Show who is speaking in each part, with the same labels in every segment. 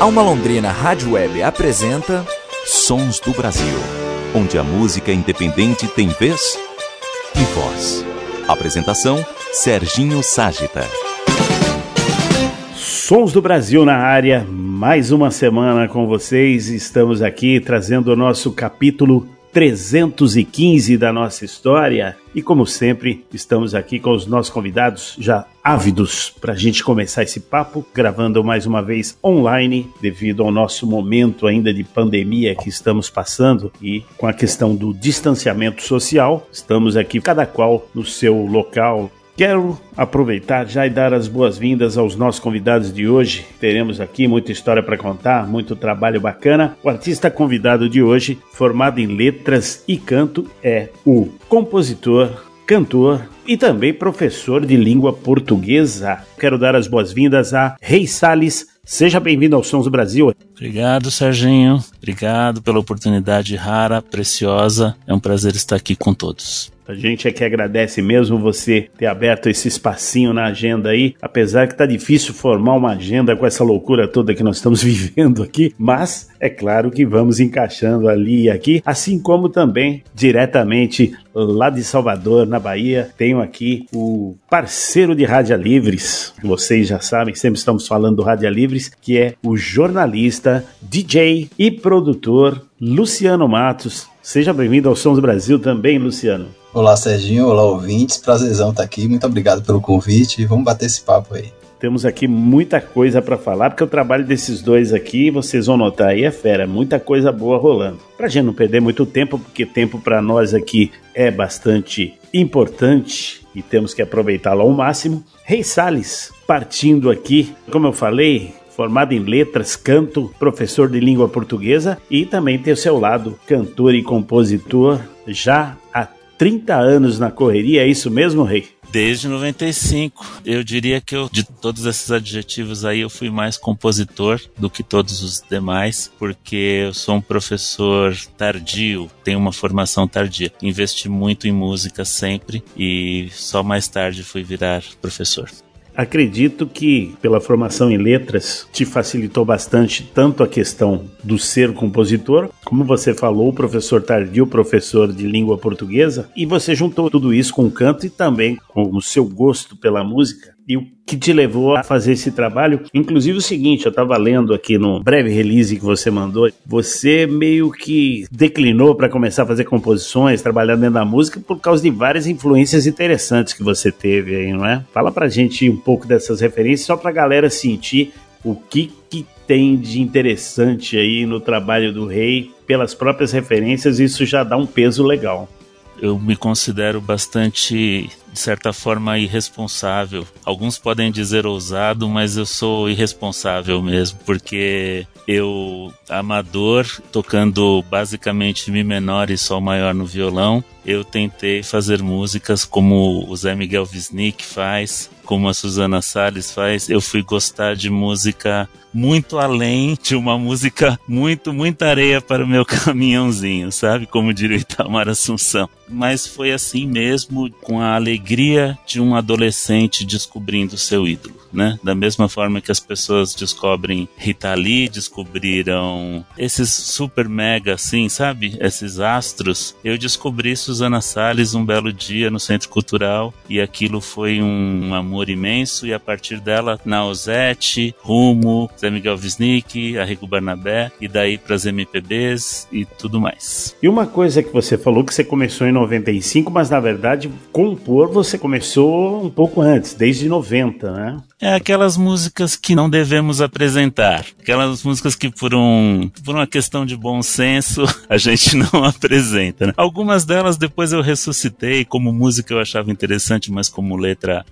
Speaker 1: Alma Londrina Rádio Web apresenta Sons do Brasil, onde a música independente tem vez e voz. Apresentação Serginho Ságita.
Speaker 2: Sons do Brasil na área, mais uma semana com vocês. Estamos aqui trazendo o nosso capítulo 315 da nossa história. E como sempre, estamos aqui com os nossos convidados já ávidos para a gente começar esse papo, gravando mais uma vez online, devido ao nosso momento ainda de pandemia que estamos passando e com a questão do distanciamento social. Estamos aqui, cada qual no seu local, Quero aproveitar já e dar as boas-vindas aos nossos convidados de hoje. Teremos aqui muita história para contar, muito trabalho bacana. O artista convidado de hoje, formado em letras e canto, é o compositor, cantor e também professor de língua portuguesa. Quero dar as boas-vindas a Rei Sales. Seja bem-vindo ao Sons do Brasil.
Speaker 3: Obrigado, Serginho. Obrigado pela oportunidade rara, preciosa. É um prazer estar aqui com todos.
Speaker 2: A gente é que agradece mesmo você ter aberto esse espacinho na agenda aí, apesar que tá difícil formar uma agenda com essa loucura toda que nós estamos vivendo aqui, mas é claro que vamos encaixando ali e aqui, assim como também diretamente lá de Salvador, na Bahia, tenho aqui o parceiro de Rádia Livres, vocês já sabem, sempre estamos falando do Rádia Livres, que é o jornalista, DJ e produtor Luciano Matos. Seja bem-vindo ao Sons do Brasil também, Luciano.
Speaker 4: Olá, Serginho. Olá, ouvintes. Prazerzão estar aqui. Muito obrigado pelo convite. Vamos bater esse papo aí.
Speaker 2: Temos aqui muita coisa para falar, porque o trabalho desses dois aqui, vocês vão notar aí, é fera, muita coisa boa rolando. Pra gente não perder muito tempo, porque tempo para nós aqui é bastante importante e temos que aproveitá-lo ao máximo. Rei Sales, partindo aqui, como eu falei, formado em letras, canto, professor de língua portuguesa e também tem o seu lado cantor e compositor já há 30 anos na correria, é isso mesmo, Rei?
Speaker 3: Desde 95. Eu diria que eu, de todos esses adjetivos aí, eu fui mais compositor do que todos os demais, porque eu sou um professor tardio, tenho uma formação tardia. Investi muito em música sempre e só mais tarde fui virar professor.
Speaker 2: Acredito que, pela formação em letras, te facilitou bastante tanto a questão do ser compositor, como você falou, professor tardio, professor de língua portuguesa, e você juntou tudo isso com o canto e também com o seu gosto pela música e o que te levou a fazer esse trabalho. Inclusive o seguinte, eu estava lendo aqui no breve release que você mandou, você meio que declinou para começar a fazer composições, trabalhar dentro da música por causa de várias influências interessantes que você teve aí, não é? Fala pra gente um pouco dessas referências só pra galera sentir o que que tem de interessante aí no trabalho do rei pelas próprias referências, isso já dá um peso legal
Speaker 3: eu me considero bastante de certa forma irresponsável. Alguns podem dizer ousado, mas eu sou irresponsável mesmo, porque eu, amador, tocando basicamente Mi menor e Sol maior no violão, eu tentei fazer músicas como o Zé Miguel Wisnik faz, como a Susana Salles faz. Eu fui gostar de música muito além de uma música muito, muita areia para o meu caminhãozinho, sabe? Como diria Itamar Assunção. Mas foi assim mesmo, com a alegria de um adolescente descobrindo seu ídolo, né? Da mesma forma que as pessoas descobrem Rita Lee, descobriram esses super mega, assim, sabe? Esses astros. Eu descobri Susana Salles um belo dia no Centro Cultural e aquilo foi um amor imenso e a partir dela, Nausete, Rumo, Zé Miguel Wisnik, Arrigo Barnabé, e daí para as MPBs e tudo mais.
Speaker 2: E uma coisa que você falou que você começou em 95, mas na verdade compor você começou um pouco antes, desde 90, né?
Speaker 3: É aquelas músicas que não devemos apresentar. Aquelas músicas que por um por uma questão de bom senso a gente não apresenta. Né? Algumas delas depois eu ressuscitei como música eu achava interessante, mas como letra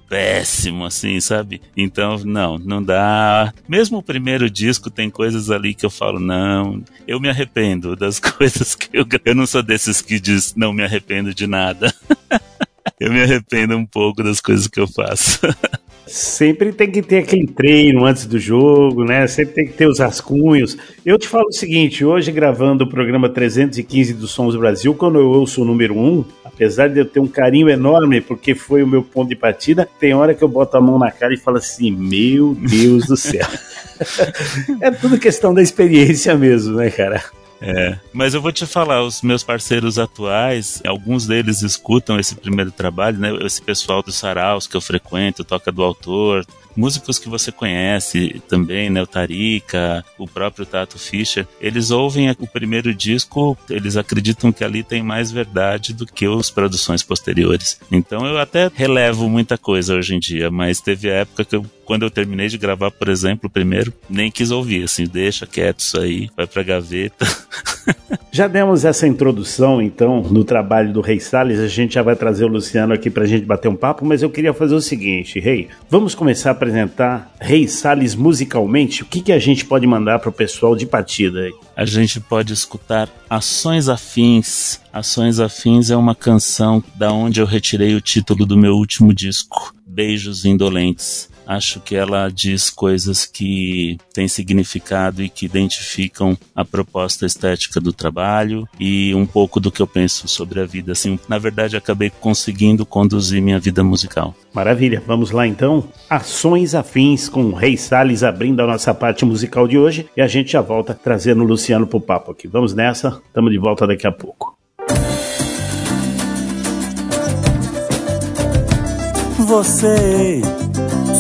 Speaker 3: péssimo assim, sabe? Então, não, não dá. Mesmo o primeiro disco tem coisas ali que eu falo, não, eu me arrependo das coisas que eu eu não sou desses que diz não me arrependo de nada. eu me arrependo um pouco das coisas que eu faço.
Speaker 2: Sempre tem que ter aquele treino antes do jogo, né? Sempre tem que ter os rascunhos. Eu te falo o seguinte: hoje, gravando o programa 315 do Sons Brasil, quando eu ouço o número 1, apesar de eu ter um carinho enorme, porque foi o meu ponto de partida, tem hora que eu boto a mão na cara e falo assim: Meu Deus do céu. é tudo questão da experiência mesmo, né, cara?
Speaker 5: É, mas eu vou te falar, os meus parceiros atuais, alguns deles escutam esse primeiro trabalho, né? Esse pessoal do Saraus que eu frequento, Toca do Autor, músicos que você conhece também, né? O Tarika, o próprio Tato Fischer, eles ouvem o primeiro disco, eles acreditam que ali tem mais verdade do que as produções posteriores. Então eu até relevo muita coisa hoje em dia, mas teve a época que eu, quando eu terminei de gravar, por exemplo, o primeiro, nem quis ouvir, assim, deixa quieto isso aí, vai pra gaveta.
Speaker 2: Já demos essa introdução, então, no trabalho do Rei Salles. A gente já vai trazer o Luciano aqui para a gente bater um papo, mas eu queria fazer o seguinte, Rei. Vamos começar a apresentar Rei Salles musicalmente. O que, que a gente pode mandar para o pessoal de partida?
Speaker 5: A gente pode escutar Ações Afins. Ações Afins é uma canção da onde eu retirei o título do meu último disco, Beijos Indolentes. Acho que ela diz coisas que têm significado e que identificam a proposta estética do trabalho e um pouco do que eu penso sobre a vida. Assim, na verdade, acabei conseguindo conduzir minha vida musical.
Speaker 2: Maravilha, vamos lá então. Ações afins com o Rei Salles abrindo a nossa parte musical de hoje e a gente já volta trazendo o Luciano pro papo aqui. Vamos nessa, estamos de volta daqui a pouco.
Speaker 3: Você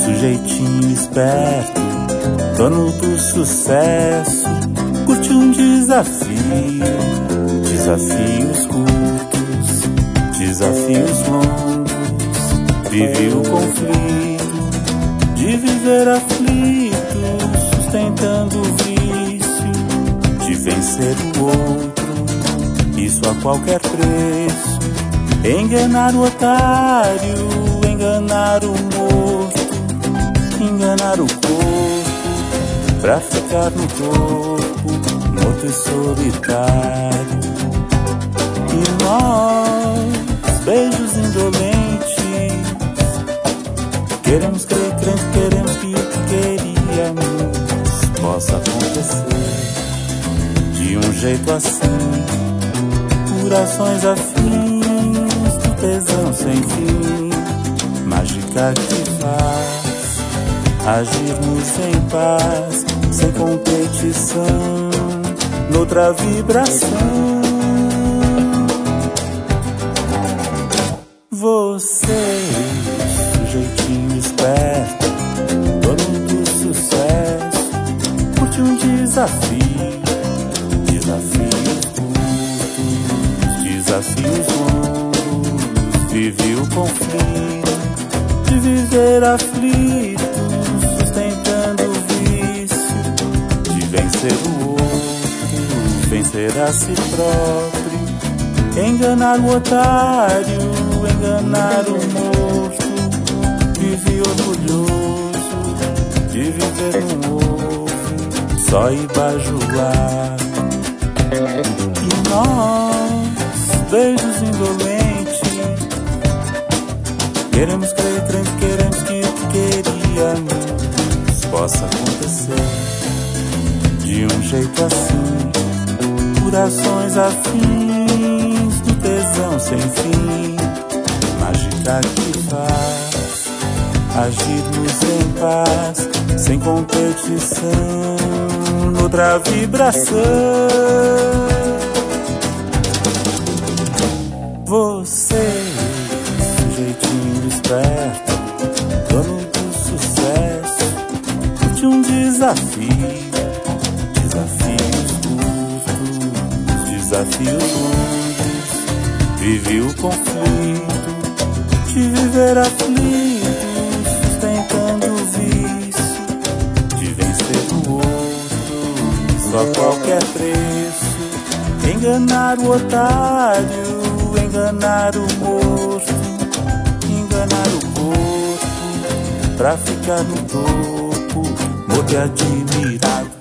Speaker 3: sujeitinho esperto, dono do sucesso, curte um desafio, desafios curtos, desafios longos, vive o conflito de viver aflito, sustentando o vício, de vencer o outro, isso a qualquer preço, enganar o otário, enganar o morto enganar o corpo pra ficar no corpo, morto e solitário. E nós, beijos indolentes, queremos crer, queremos que o que queríamos possa acontecer de um jeito assim, corações afins tesão sem fim, mágica que faz agirmos em paz, sem competição, noutra vibração. Você, sujeitinho esperto, dono do sucesso, curte um desafio, desafios curtos, desafios longos, vive o conflito de viver aflito vencer a si próprio, enganar o otário, enganar o morto, vive orgulhoso de viver no ovo, só bajular. E nós, beijos indolentes, queremos crer, queremos que o que queríamos possa acontecer de um jeito assim, corações afins do tesão sem fim, mágica que faz agirmos em paz, sem competição, noutra vibração. Você, jeitinho esperto, dono do sucesso, curte um desafio desafios. Longos, vive o conflito de viver aflito, sustentando o vício, de vencer o outro, só a qualquer preço, enganar o otário, enganar o morto, enganar o corpo, pra ficar no topo, morrer admirado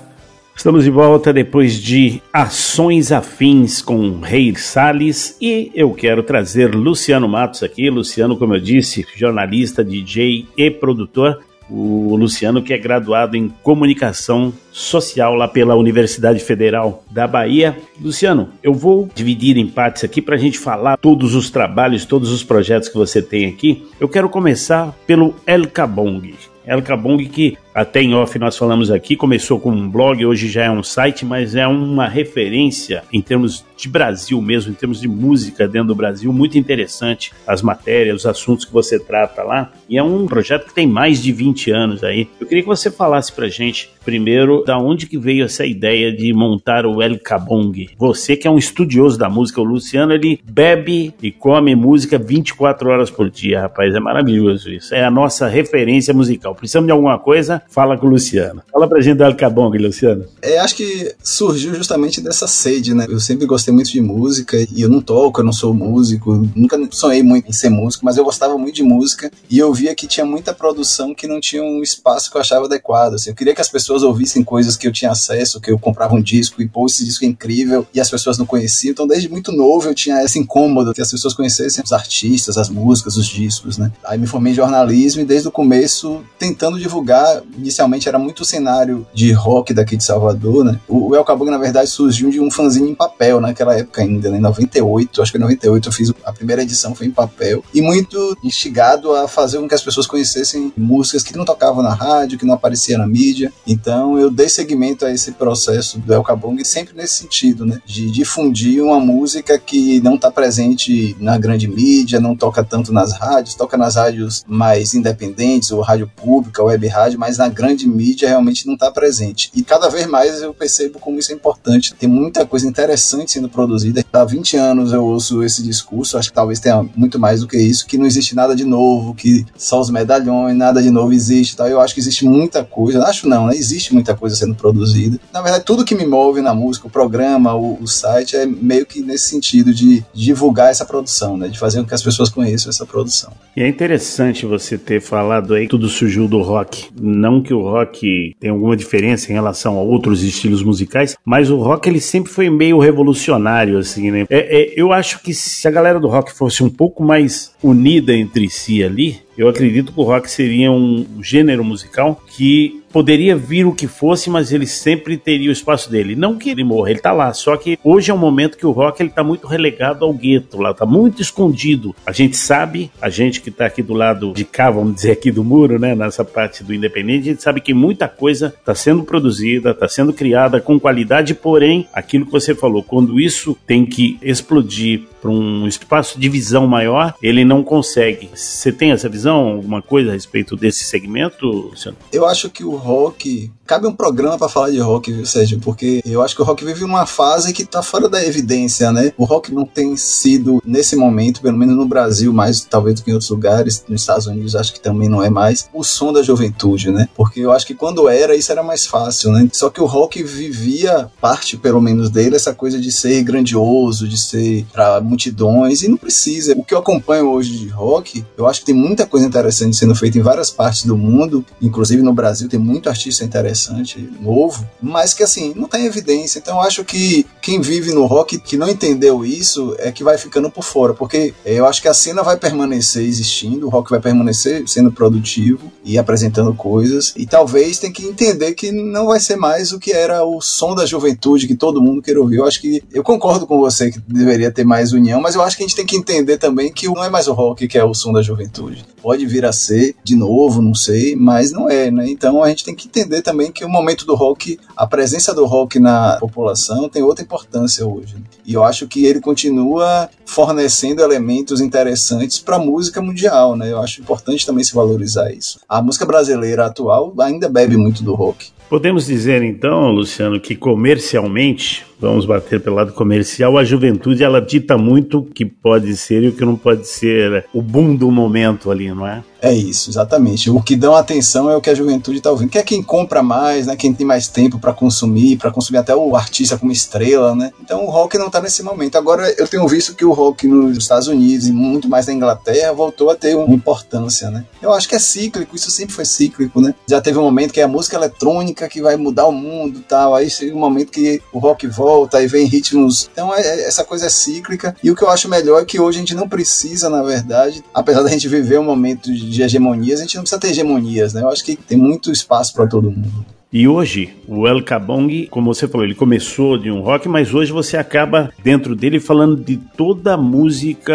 Speaker 2: Estamos de volta depois de Ações Afins com Rei Salles e eu quero trazer Luciano Matos aqui. Luciano, como eu disse, jornalista, DJ e produtor. O Luciano, que é graduado em comunicação social lá pela Universidade Federal da Bahia. Luciano, eu vou dividir em partes aqui para a gente falar todos os trabalhos, todos os projetos que você tem aqui. Eu quero começar pelo El Cabong. El Cabong, que até em off nós falamos aqui, começou com um blog, hoje já é um site, mas é uma referência em termos de Brasil mesmo, em termos de música dentro do Brasil, muito interessante as matérias, os assuntos que você trata lá. E é um projeto que tem mais de 20 anos aí. Eu queria que você falasse pra gente, primeiro, da onde que veio essa ideia de montar o El Cabong. Você que é um estudioso da música, o Luciano, ele bebe e come música 24 horas por dia, rapaz, é maravilhoso isso. É a nossa referência musical. Precisamos de alguma coisa? Fala com o Luciano. Fala pra gente do El Cabong, Luciano.
Speaker 4: É, acho que surgiu justamente dessa sede, né? Eu sempre gostei muito de música e eu não toco, eu não sou músico, nunca sonhei muito em ser músico, mas eu gostava muito de música e eu via que tinha muita produção que não tinha um espaço que eu achava adequado. Assim. Eu queria que as pessoas ouvissem coisas que eu tinha acesso, que eu comprava um disco e pô, esse disco é incrível e as pessoas não conheciam. Então, desde muito novo, eu tinha esse incômodo que as pessoas conhecessem os artistas, as músicas, os discos, né? Aí me formei em jornalismo e desde o começo tentando divulgar. Inicialmente era muito cenário de rock daqui de Salvador, né? O El Cabong, na verdade, surgiu de um fanzine em papel, naquela época ainda, né? Em 98, acho que em 98 eu fiz a primeira edição, foi em papel. E muito instigado a fazer com que as pessoas conhecessem músicas que não tocavam na rádio, que não apareciam na mídia. Então eu dei seguimento a esse processo do El Cabong sempre nesse sentido, né? De difundir uma música que não está presente na grande mídia, não toca tanto nas rádios, toca nas rádios mais independentes, ou rádio pública, web rádio, mas na grande mídia realmente não está presente. E cada vez mais eu percebo como isso é importante. Tem muita coisa interessante sendo produzida. Há 20 anos eu ouço esse discurso, acho que talvez tenha muito mais do que isso, que não existe nada de novo, que só os medalhões, nada de novo existe. Tá? Eu acho que existe muita coisa, acho não, né? Existe muita coisa sendo produzida. Na verdade, tudo que me move na música, o programa, o, o site, é meio que nesse sentido de, divulgar essa produção, né? De fazer com que as pessoas conheçam essa produção.
Speaker 2: E é interessante você ter falado aí, tudo surgiu do rock. Não que o rock tenha alguma diferença em relação a outros estilos musicais, mas o rock ele sempre foi meio revolucionário, assim, né? É, é, eu acho que se a galera do rock fosse um pouco mais unida entre si ali, eu acredito que o rock seria um gênero musical que poderia vir o que fosse, mas ele sempre teria o espaço dele. Não que ele morra, ele tá lá. Só que hoje é um momento que o rock ele tá muito relegado ao gueto, lá tá muito escondido. A gente sabe, a gente que tá aqui do lado de cá, vamos dizer aqui do muro, né, nessa parte do independente, a gente sabe que muita coisa tá sendo produzida, tá sendo criada com qualidade, porém, aquilo que você falou, quando isso tem que explodir para um espaço de visão maior, ele não consegue. Você tem essa visão? Alguma coisa a respeito desse segmento, Luciano?
Speaker 4: Eu acho que o rock. Cabe um programa para falar de rock, viu, Sérgio? Porque eu acho que o rock vive uma fase que tá fora da evidência, né? O rock não tem sido, nesse momento, pelo menos no Brasil, mais talvez do que em outros lugares, nos Estados Unidos, acho que também não é mais, o som da juventude, né? Porque eu acho que quando era, isso era mais fácil, né? Só que o rock vivia, parte pelo menos dele, essa coisa de ser grandioso, de ser pra multidões, e não precisa. O que eu acompanho hoje de rock, eu acho que tem muita coisa interessante sendo feita em várias partes do mundo, inclusive no Brasil tem muito artista interessante, novo, mas que assim, não tem evidência. Então eu acho que quem vive no rock que não entendeu isso é que vai ficando por fora, porque eu acho que a cena vai permanecer existindo, o rock vai permanecer sendo produtivo e apresentando coisas, e talvez tem que entender que não vai ser mais o que era o som da juventude que todo mundo quer ouvir. Eu acho que eu concordo com você que deveria ter mais mas eu acho que a gente tem que entender também que não é mais o rock que é o som da juventude. Pode vir a ser de novo, não sei, mas não é, né? Então a gente tem que entender também que o momento do rock, a presença do rock na população tem outra importância hoje. Né? E eu acho que ele continua fornecendo elementos interessantes para a música mundial, né? Eu acho importante também se valorizar isso. A música brasileira atual ainda bebe muito do rock.
Speaker 2: Podemos dizer então, Luciano, que comercialmente, vamos bater pelo lado comercial, a juventude ela dita muito o que pode ser e o que não pode ser o boom do momento ali, não é?
Speaker 4: É isso, exatamente. O que dão atenção é o que a juventude está ouvindo. Que é quem compra mais, né? Quem tem mais tempo para consumir, para consumir até o artista como estrela, né? Então o rock não está nesse momento. Agora eu tenho visto que o rock nos Estados Unidos e muito mais na Inglaterra voltou a ter uma importância, né? Eu acho que é cíclico, isso sempre foi cíclico, né? Já teve um momento que é a música eletrônica que vai mudar o mundo, tal. Aí chega um momento que o rock volta aí vem ritmos. Então é, é, essa coisa é cíclica. E o que eu acho melhor é que hoje a gente não precisa, na verdade, apesar da gente viver um momento de hegemonias, a gente não precisa ter hegemonias, né? Eu acho que tem muito espaço para todo mundo.
Speaker 2: E hoje, o El Kabong, como você falou, ele começou de um rock, mas hoje você acaba dentro dele falando de toda a música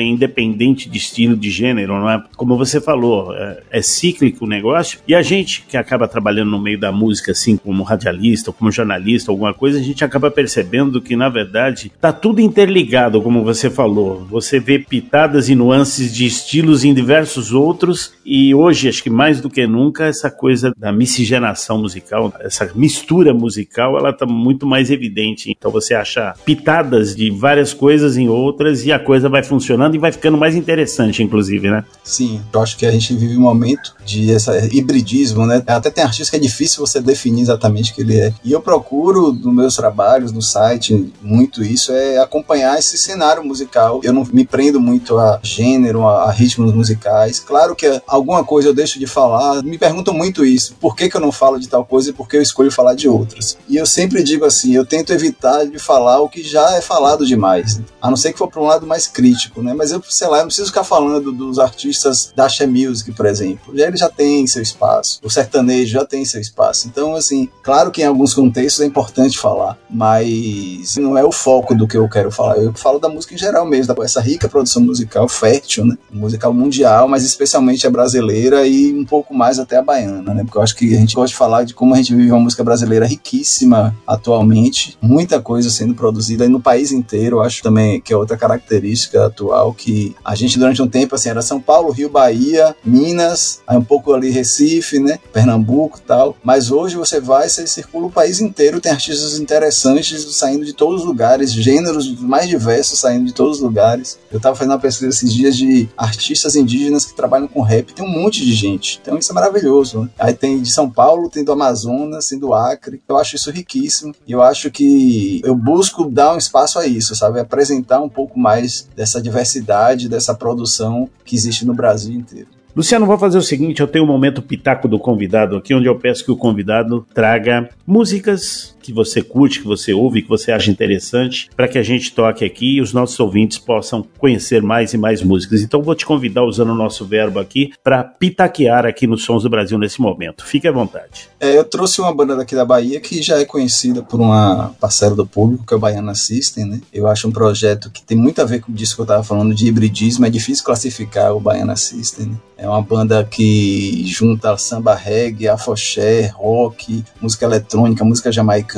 Speaker 2: independente de estilo, de gênero, não é? Como você falou, é, é, cíclico o negócio. E a gente que acaba trabalhando no meio da música, assim, como radialista, como jornalista, alguma coisa, a gente acaba percebendo que, na verdade, tá tudo interligado, como você falou. Você vê pitadas e nuances de estilos em diversos outros, e hoje, acho que mais do que nunca, essa coisa da miscigenação musical musical, essa mistura musical, ela tá muito mais evidente. Então você acha pitadas de várias coisas em outras e a coisa vai funcionando e vai ficando mais interessante, inclusive, né?
Speaker 4: Sim, eu acho que a gente vive um momento de esse hibridismo, né? Até tem artistas que é difícil você definir exatamente o que ele é. E eu procuro, nos meus trabalhos, no site, muito isso, é acompanhar esse cenário musical. Eu não me prendo muito a gênero, a, ritmos musicais. Claro que alguma coisa eu deixo de falar. Me perguntam muito isso. Por que, que eu não falo de tal tal coisa e porque eu escolho falar de outras. E eu sempre digo assim, eu tento evitar de falar o que já é falado demais, a não ser que for para um lado mais crítico, né? Mas eu, sei lá, eu não preciso ficar falando dos artistas da She Music, por exemplo. Já ele já tem seu espaço, o sertanejo já tem seu espaço. Então, assim, claro que em alguns contextos é importante falar, mas não é o foco do que eu quero falar. Eu falo da música em geral mesmo, essa rica produção musical fértil, né? Musical mundial, mas especialmente a brasileira e um pouco mais até a baiana, né? Porque eu acho que a gente gosta de falar de como a gente vive uma música brasileira riquíssima atualmente, muita coisa sendo produzida no país inteiro, acho também que é outra característica atual que a gente durante um tempo assim era São Paulo, Rio, Bahia, Minas, aí um pouco ali Recife, né, Pernambuco, tal, mas hoje você vai, você circula o país inteiro, tem artistas interessantes saindo de todos os lugares, gêneros mais diversos saindo de todos os lugares. Eu tava fazendo uma pesquisa esses dias de artistas indígenas que trabalham com rap, tem um monte de gente. Então isso é maravilhoso. Né? Aí tem de São Paulo, tem do Amazonas, assim, do Acre. Eu acho isso riquíssimo e eu acho que eu busco dar um espaço a isso, sabe? Apresentar um pouco mais dessa diversidade, dessa produção que existe no Brasil inteiro.
Speaker 2: Luciano, vou fazer o seguinte: eu tenho um momento pitaco do convidado aqui, onde eu peço que o convidado traga músicas que você curte, que você ouve, que você acha interessante, para que a gente toque aqui e os nossos ouvintes possam conhecer mais e mais músicas. Então vou te convidar, usando o nosso verbo aqui, para pitaquear aqui nos Sons do Brasil nesse momento. Fique à vontade.
Speaker 4: É, eu trouxe uma banda daqui da Bahia que já é conhecida por uma parcela do público, que é o Baiana System, né? Eu acho um projeto que tem muito a ver com isso que eu estava falando de hibridismo, é difícil classificar o Baiana System, né? É uma banda que junta samba reggae, afoxé, rock, música eletrônica, música jamaicana.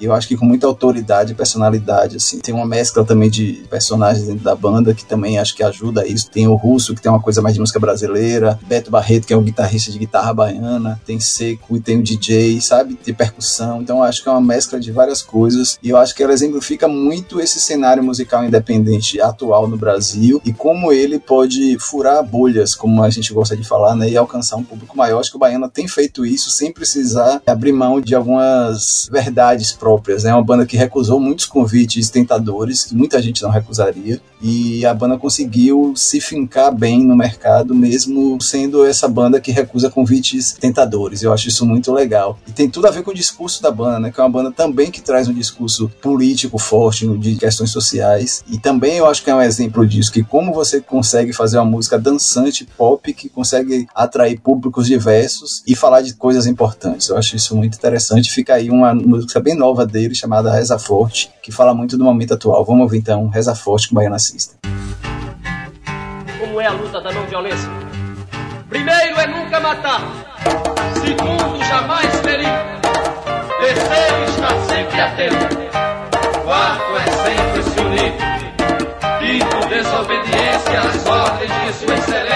Speaker 4: E eu acho que com muita autoridade e personalidade, assim. Tem uma mescla também de personagens dentro da banda que também acho que ajuda isso. Tem o Russo, que tem uma coisa mais de música brasileira. Beto Barreto, que é um guitarrista de guitarra baiana. Tem Seco e tem o DJ, sabe? De percussão. Então acho que é uma mescla de várias coisas. E eu acho que ela exemplifica muito esse cenário musical independente atual no Brasil e como ele pode furar bolhas, como a gente gente gosta de falar, né, e alcançar um público maior. Acho que o Baiana tem feito isso sem precisar abrir mão de algumas verdades próprias. É né? uma banda que recusou muitos convites tentadores, que muita gente não recusaria, e a banda conseguiu se fincar bem no mercado, mesmo sendo essa banda que recusa convites tentadores. Eu acho isso muito legal. E tem tudo a ver com o discurso da banda, né, que é uma banda também que traz um discurso político forte de questões sociais. E também eu acho que é um exemplo disso, que como você consegue fazer uma música dançante, pop, que consegue atrair públicos diversos e falar de coisas importantes. Eu acho isso muito interessante. Fica aí uma música bem nova dele chamada Reza Forte, que fala muito do momento atual. Vamos ouvir então Reza Forte com Baiana System.
Speaker 6: Como é a luta da não violência? Primeiro é nunca matar. Segundo, jamais ferir. Terceiro, estar sempre atento. Quarto é sempre se unir. Quinto, desobediência às ordens de Sua Excelência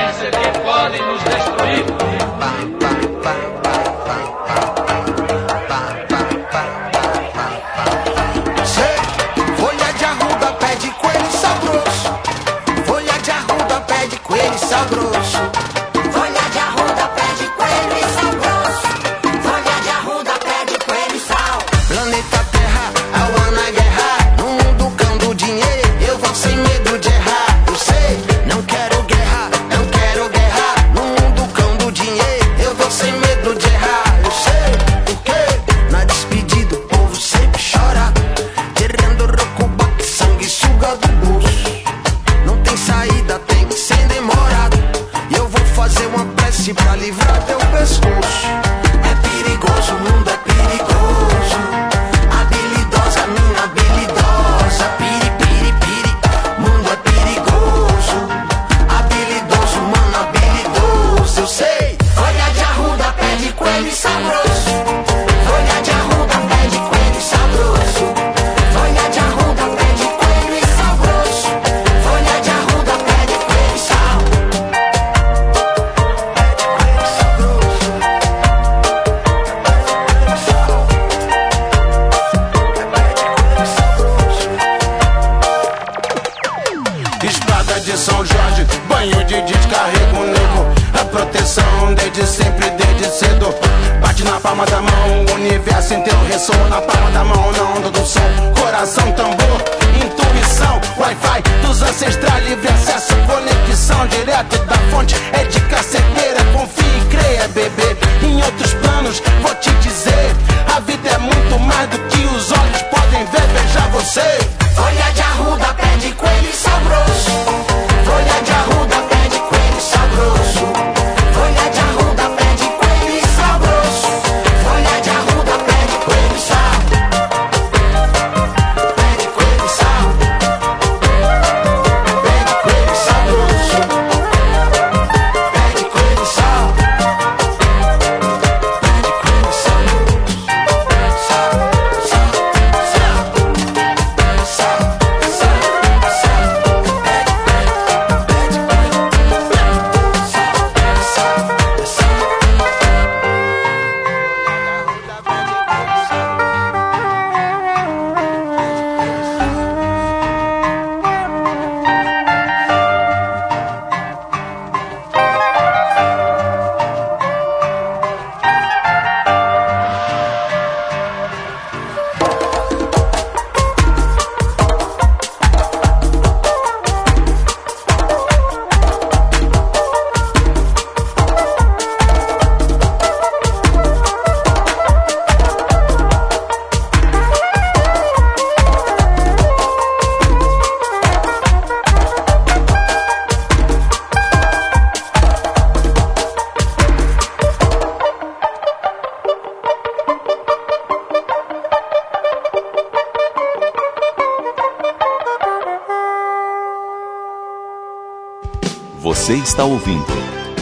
Speaker 7: Você
Speaker 1: está ouvindo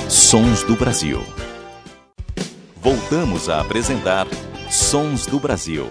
Speaker 1: Sons do Brasil. Voltamos a apresentar Sons do Brasil.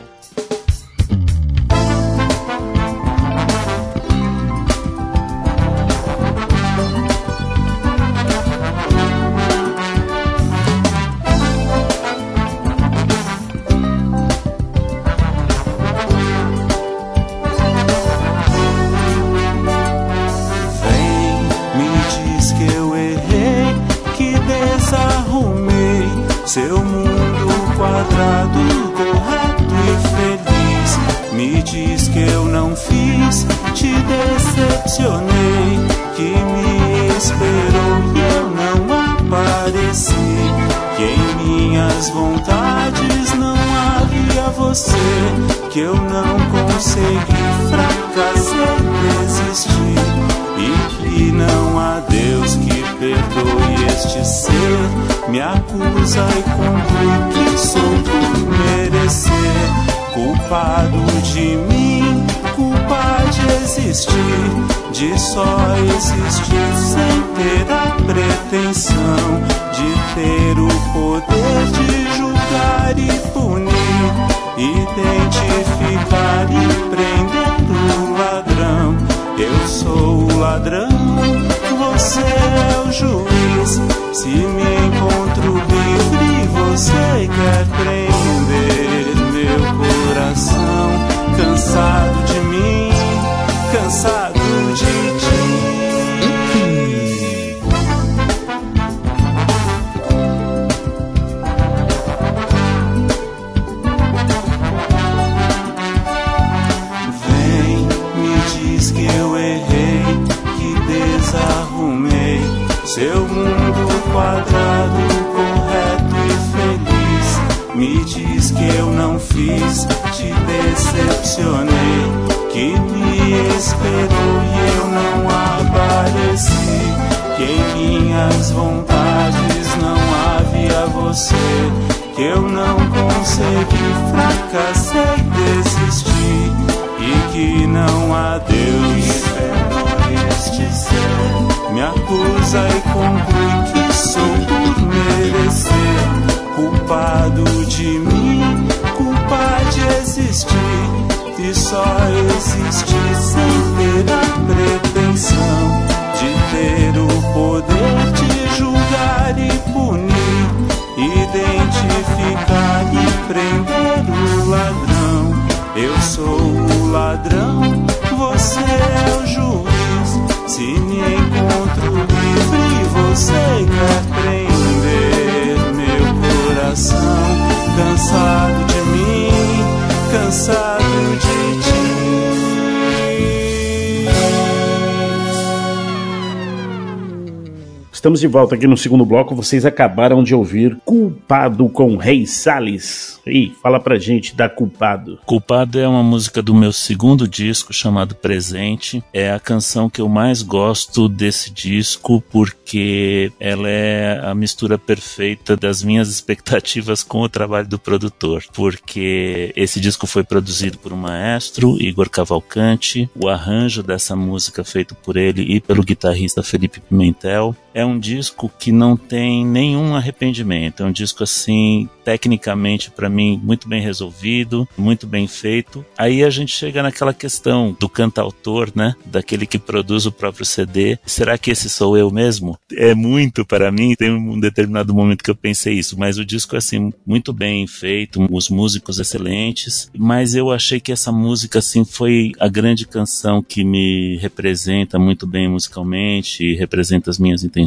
Speaker 2: Estamos de volta aqui no segundo bloco. Vocês acabaram de ouvir Culpado com Rei Salles. E fala pra gente da Culpado.
Speaker 3: Culpado é uma música do meu segundo disco chamado Presente. É a canção que eu mais gosto desse disco porque ela é a mistura perfeita das minhas expectativas com o trabalho do produtor. Porque esse disco foi produzido por um maestro, Igor Cavalcante. O arranjo dessa música feito por ele e pelo guitarrista Felipe Pimentel. É um disco que não tem nenhum arrependimento. É um disco assim, tecnicamente para mim muito bem resolvido, muito bem feito. Aí a gente chega naquela questão do cantautor, né? Daquele que produz o próprio CD. Será que esse sou eu mesmo? É muito para mim. Tem um determinado momento que eu pensei isso, mas o disco é assim muito bem feito, os músicos excelentes. Mas eu achei que essa música assim foi a grande canção que me representa muito bem musicalmente, representa as minhas intenções,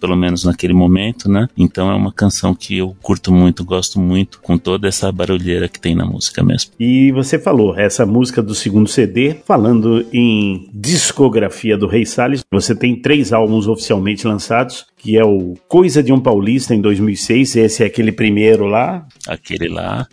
Speaker 3: pelo menos naquele momento, né? Então é uma canção que eu curto muito, gosto muito, com toda essa barulheira que tem na música mesmo.
Speaker 2: E você falou, essa música do segundo CD, falando em discografia do Rei Salles, você tem três álbuns oficialmente lançados, que é o Coisa de um Paulista em 2006, esse é aquele primeiro lá.
Speaker 3: Aquele lá.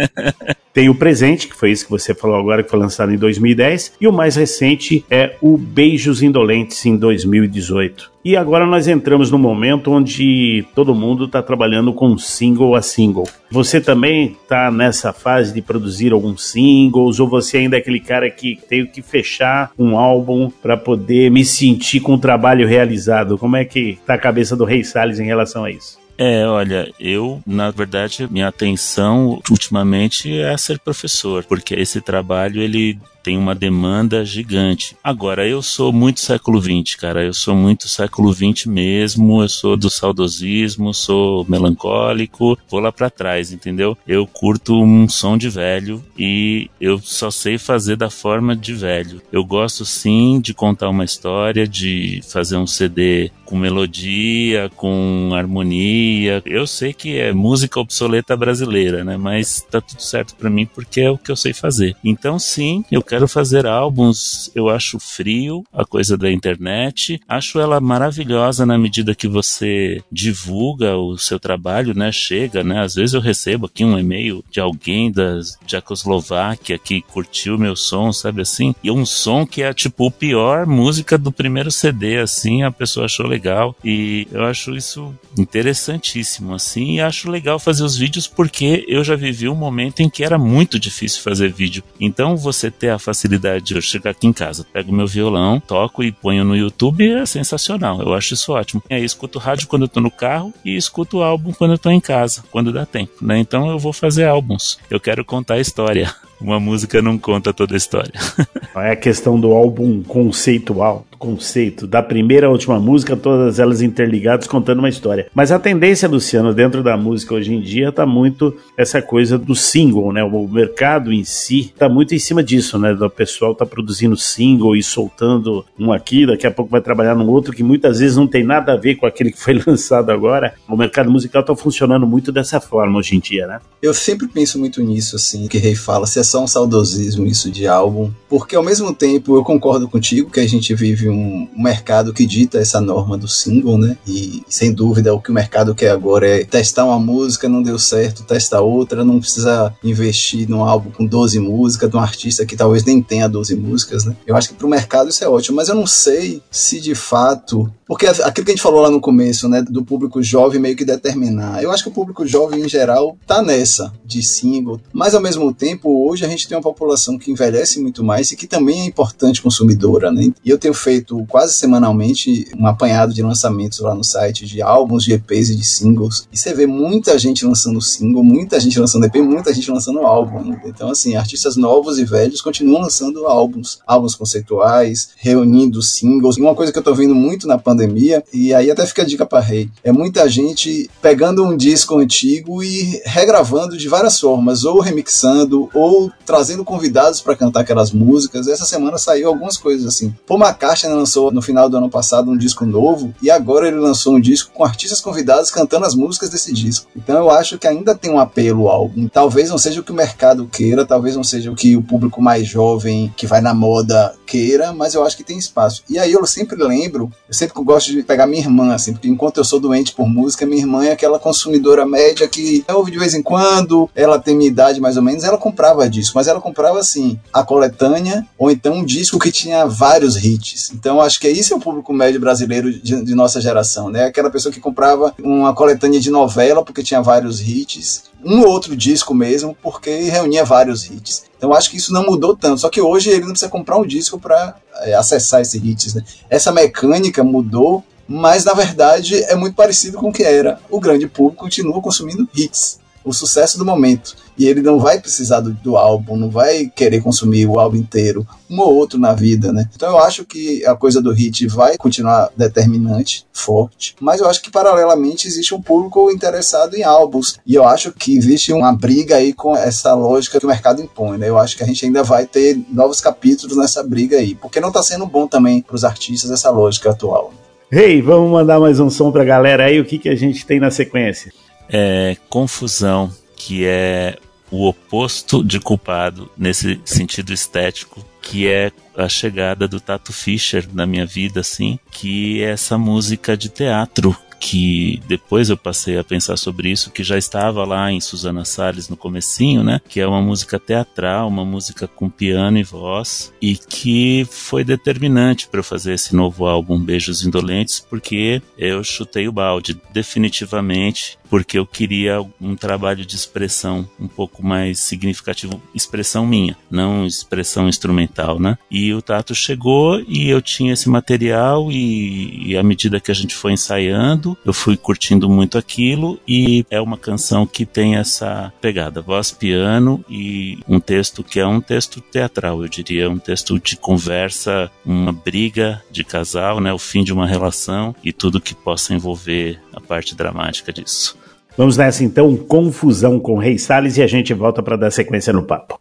Speaker 2: Tem o Presente, que foi isso que você falou agora, que foi lançado em 2010, e o mais recente é o Beijos Indolentes em 2018. E agora nós entramos no momento onde todo mundo está trabalhando com single a single. Você também está nessa fase de produzir alguns singles, ou você ainda é aquele cara que tem que fechar um álbum para poder me sentir com o trabalho realizado? Como é que tá a cabeça do Rei Salles em relação a isso?
Speaker 3: É, olha, eu, na verdade, minha atenção ultimamente é ser professor, porque esse trabalho ele tem uma demanda gigante. Agora, eu sou muito século XX, cara. Eu sou muito século XX mesmo. Eu sou do saudosismo, sou melancólico. Vou lá para trás, entendeu? Eu curto um som de velho e eu só sei fazer da forma de velho. Eu gosto sim de contar uma história, de fazer um CD com melodia, com harmonia. Eu sei que é música obsoleta brasileira, né? Mas tá tudo certo para mim porque é o que eu sei fazer. Então, sim, eu quero quero fazer álbuns, eu acho frio a coisa da internet, acho ela maravilhosa na medida que você divulga o seu trabalho, né? Chega, né? Às vezes eu recebo aqui um e-mail de alguém da Tchecoslováquia que curtiu meu som, sabe assim? E um som que é tipo o pior música do primeiro CD, assim, a pessoa achou legal. E eu acho isso interessantíssimo, assim, e acho legal fazer os vídeos porque eu já vivi um momento em que era muito difícil fazer vídeo. Então você ter a facilidade de eu chegar aqui em casa, pego meu violão, toco e ponho no YouTube é sensacional. Eu acho isso ótimo. E aí escuto rádio quando eu tô no carro e escuto álbum quando eu tô em casa, quando dá tempo, né? Então eu vou fazer álbuns. Eu quero contar a história. Uma música não conta toda a história.
Speaker 2: É a questão do álbum conceitual, conceito, da primeira à última música, todas elas interligadas contando uma história. Mas a tendência, Luciano, dentro da música hoje em dia tá muito essa coisa do single, né? O mercado em si tá muito em cima disso, né? O pessoal tá produzindo single e soltando um aqui, daqui a pouco vai trabalhar no outro que muitas vezes não tem nada a ver com aquele que foi lançado agora. O mercado musical tá funcionando muito dessa forma hoje em dia, né?
Speaker 4: Eu sempre penso muito nisso, assim, que Rei fala, se é só um saudosismo isso de álbum, porque ao mesmo tempo eu concordo contigo que a gente vive um, mercado que dita essa norma do single, né? E sem dúvida o que o mercado quer agora é testar uma música, não deu certo, testa outra, não precisa investir num álbum com 12 músicas, de um artista que talvez nem tenha 12 músicas, né? Eu acho que pro mercado isso é ótimo, mas eu não sei se de fato porque aquilo que a gente falou lá no começo, né, do público jovem meio que determinar. Eu acho que o público jovem em geral tá nessa de single, mas ao mesmo tempo hoje a gente tem uma população que envelhece muito mais e que também é importante consumidora, né? E eu tenho feito quase semanalmente um apanhado de lançamentos lá no site de álbuns, de EPs e de singles. E você vê muita gente lançando single, muita gente lançando EP, muita gente lançando álbum. Né? Então assim, artistas novos e velhos continuam lançando álbuns, álbuns conceituais, reunindo singles. E uma coisa que eu tô vendo muito na pandemia e aí até fica a dica para Rei. É muita gente pegando um disco antigo e regravando de várias formas, ou remixando, ou trazendo convidados para cantar aquelas músicas. Essa semana saiu algumas coisas assim. Paul McCartney Lançou no final do ano passado um disco novo e agora ele lançou um disco com artistas convidados cantando as músicas desse disco. Então eu acho que ainda tem um apelo ao álbum. Talvez não seja o que o mercado queira, talvez não seja o que o público mais jovem que vai na moda queira, mas eu acho que tem espaço. E aí eu sempre lembro, eu sempre gosto de pegar minha irmã, assim, porque enquanto eu sou doente por música, minha irmã é aquela consumidora média que ouve de vez em quando, ela tem minha idade mais ou menos, ela comprava disco, mas ela comprava assim, a coletânea, ou então um disco que tinha vários hits. Então acho que isso é o público médio brasileiro de, de nossa geração, né? Aquela pessoa que comprava uma coletânea de novela porque tinha vários hits, um ou outro disco mesmo, porque reunia vários hits. Então acho que isso não mudou tanto. Só que hoje ele não precisa comprar um disco para é, acessar esses hits. Né? Essa mecânica mudou, mas na verdade é muito parecido com o que era. O grande público continua consumindo hits o sucesso do momento. E ele não vai precisar do, do, álbum, não vai querer consumir o álbum inteiro, um ou outro na vida, né? Então eu acho que a coisa do hit vai continuar determinante, forte, mas eu acho que paralelamente existe um público interessado em álbuns. E eu acho que existe uma briga aí com essa lógica que o mercado impõe, né? Eu acho que a gente ainda vai ter novos capítulos nessa briga aí, porque não está sendo bom também para os artistas essa lógica atual.
Speaker 2: Hey, vamos mandar mais um som pra galera aí, o que, que a gente tem na sequência?
Speaker 8: É confusão, que é o oposto de culpado nesse sentido estético, que é a chegada do Tato Fischer na minha vida, assim, que é essa música de teatro que depois eu passei a pensar sobre isso, que já estava lá em Susana Salles no comecinho, né? Que é uma música teatral, uma música com piano e voz, e que foi determinante para eu fazer esse novo álbum Beijos Indolentes, porque eu chutei o balde, definitivamente, porque eu queria um trabalho de expressão um pouco mais significativo, expressão minha, não expressão instrumental, né? E o Tato chegou e eu tinha esse material e, e à medida que a gente foi ensaiando, eu fui curtindo muito aquilo e é uma canção que tem essa pegada, voz, piano e um texto que é um texto teatral, eu diria, um texto de conversa, uma briga de casal, né? O fim de uma relação e tudo que possa envolver a parte dramática disso.
Speaker 2: Vamos nessa então, confusão com Rei Salles e a gente volta para dar sequência no papo.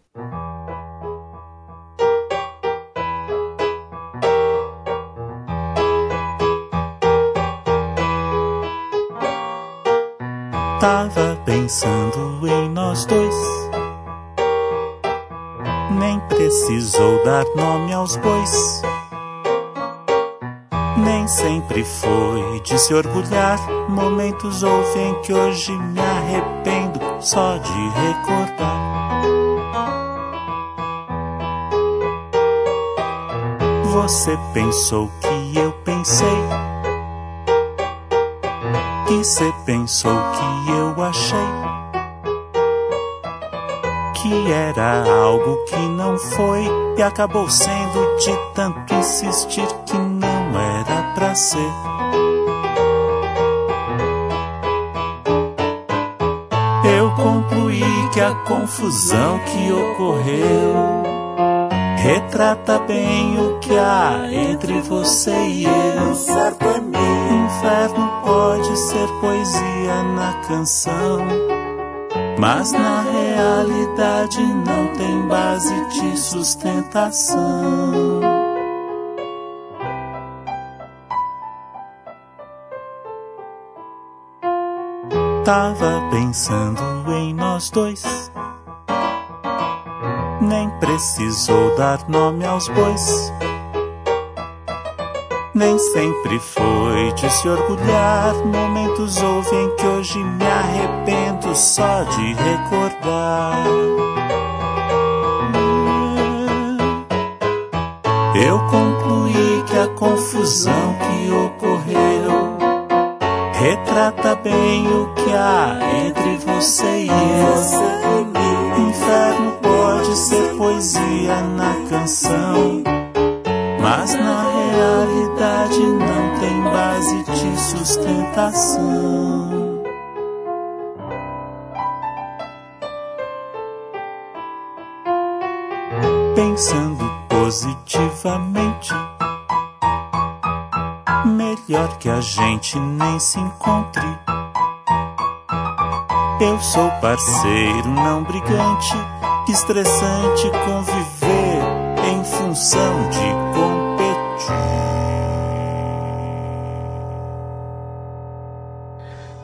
Speaker 3: Tava pensando em nós dois. Nem precisou dar nome aos bois. Sempre foi de se orgulhar. Momentos houve em que hoje me arrependo só de recordar. Você pensou que eu pensei. Que você pensou que eu achei. Que era algo que não foi e acabou sendo de tanto insistir que não ser. Eu concluí que a confusão que ocorreu retrata bem o que há entre você e eu. É meu. Inferno pode ser poesia na canção, mas na realidade não tem base de sustentação. Tava pensando em nós dois. Nem precisou dar nome aos bois. Nem sempre foi de se orgulhar. Momentos houve em que hoje me arrependo só de recordar. Eu concluí que a confusão que ocorreu retrata bem o que há entre você e eu. Inferno pode ser poesia na canção, mas na realidade não tem base de sustentação. Pensando positivamente melhor que a gente nem se encontre. Eu sou parceiro, não brigante. Estressante conviver em função de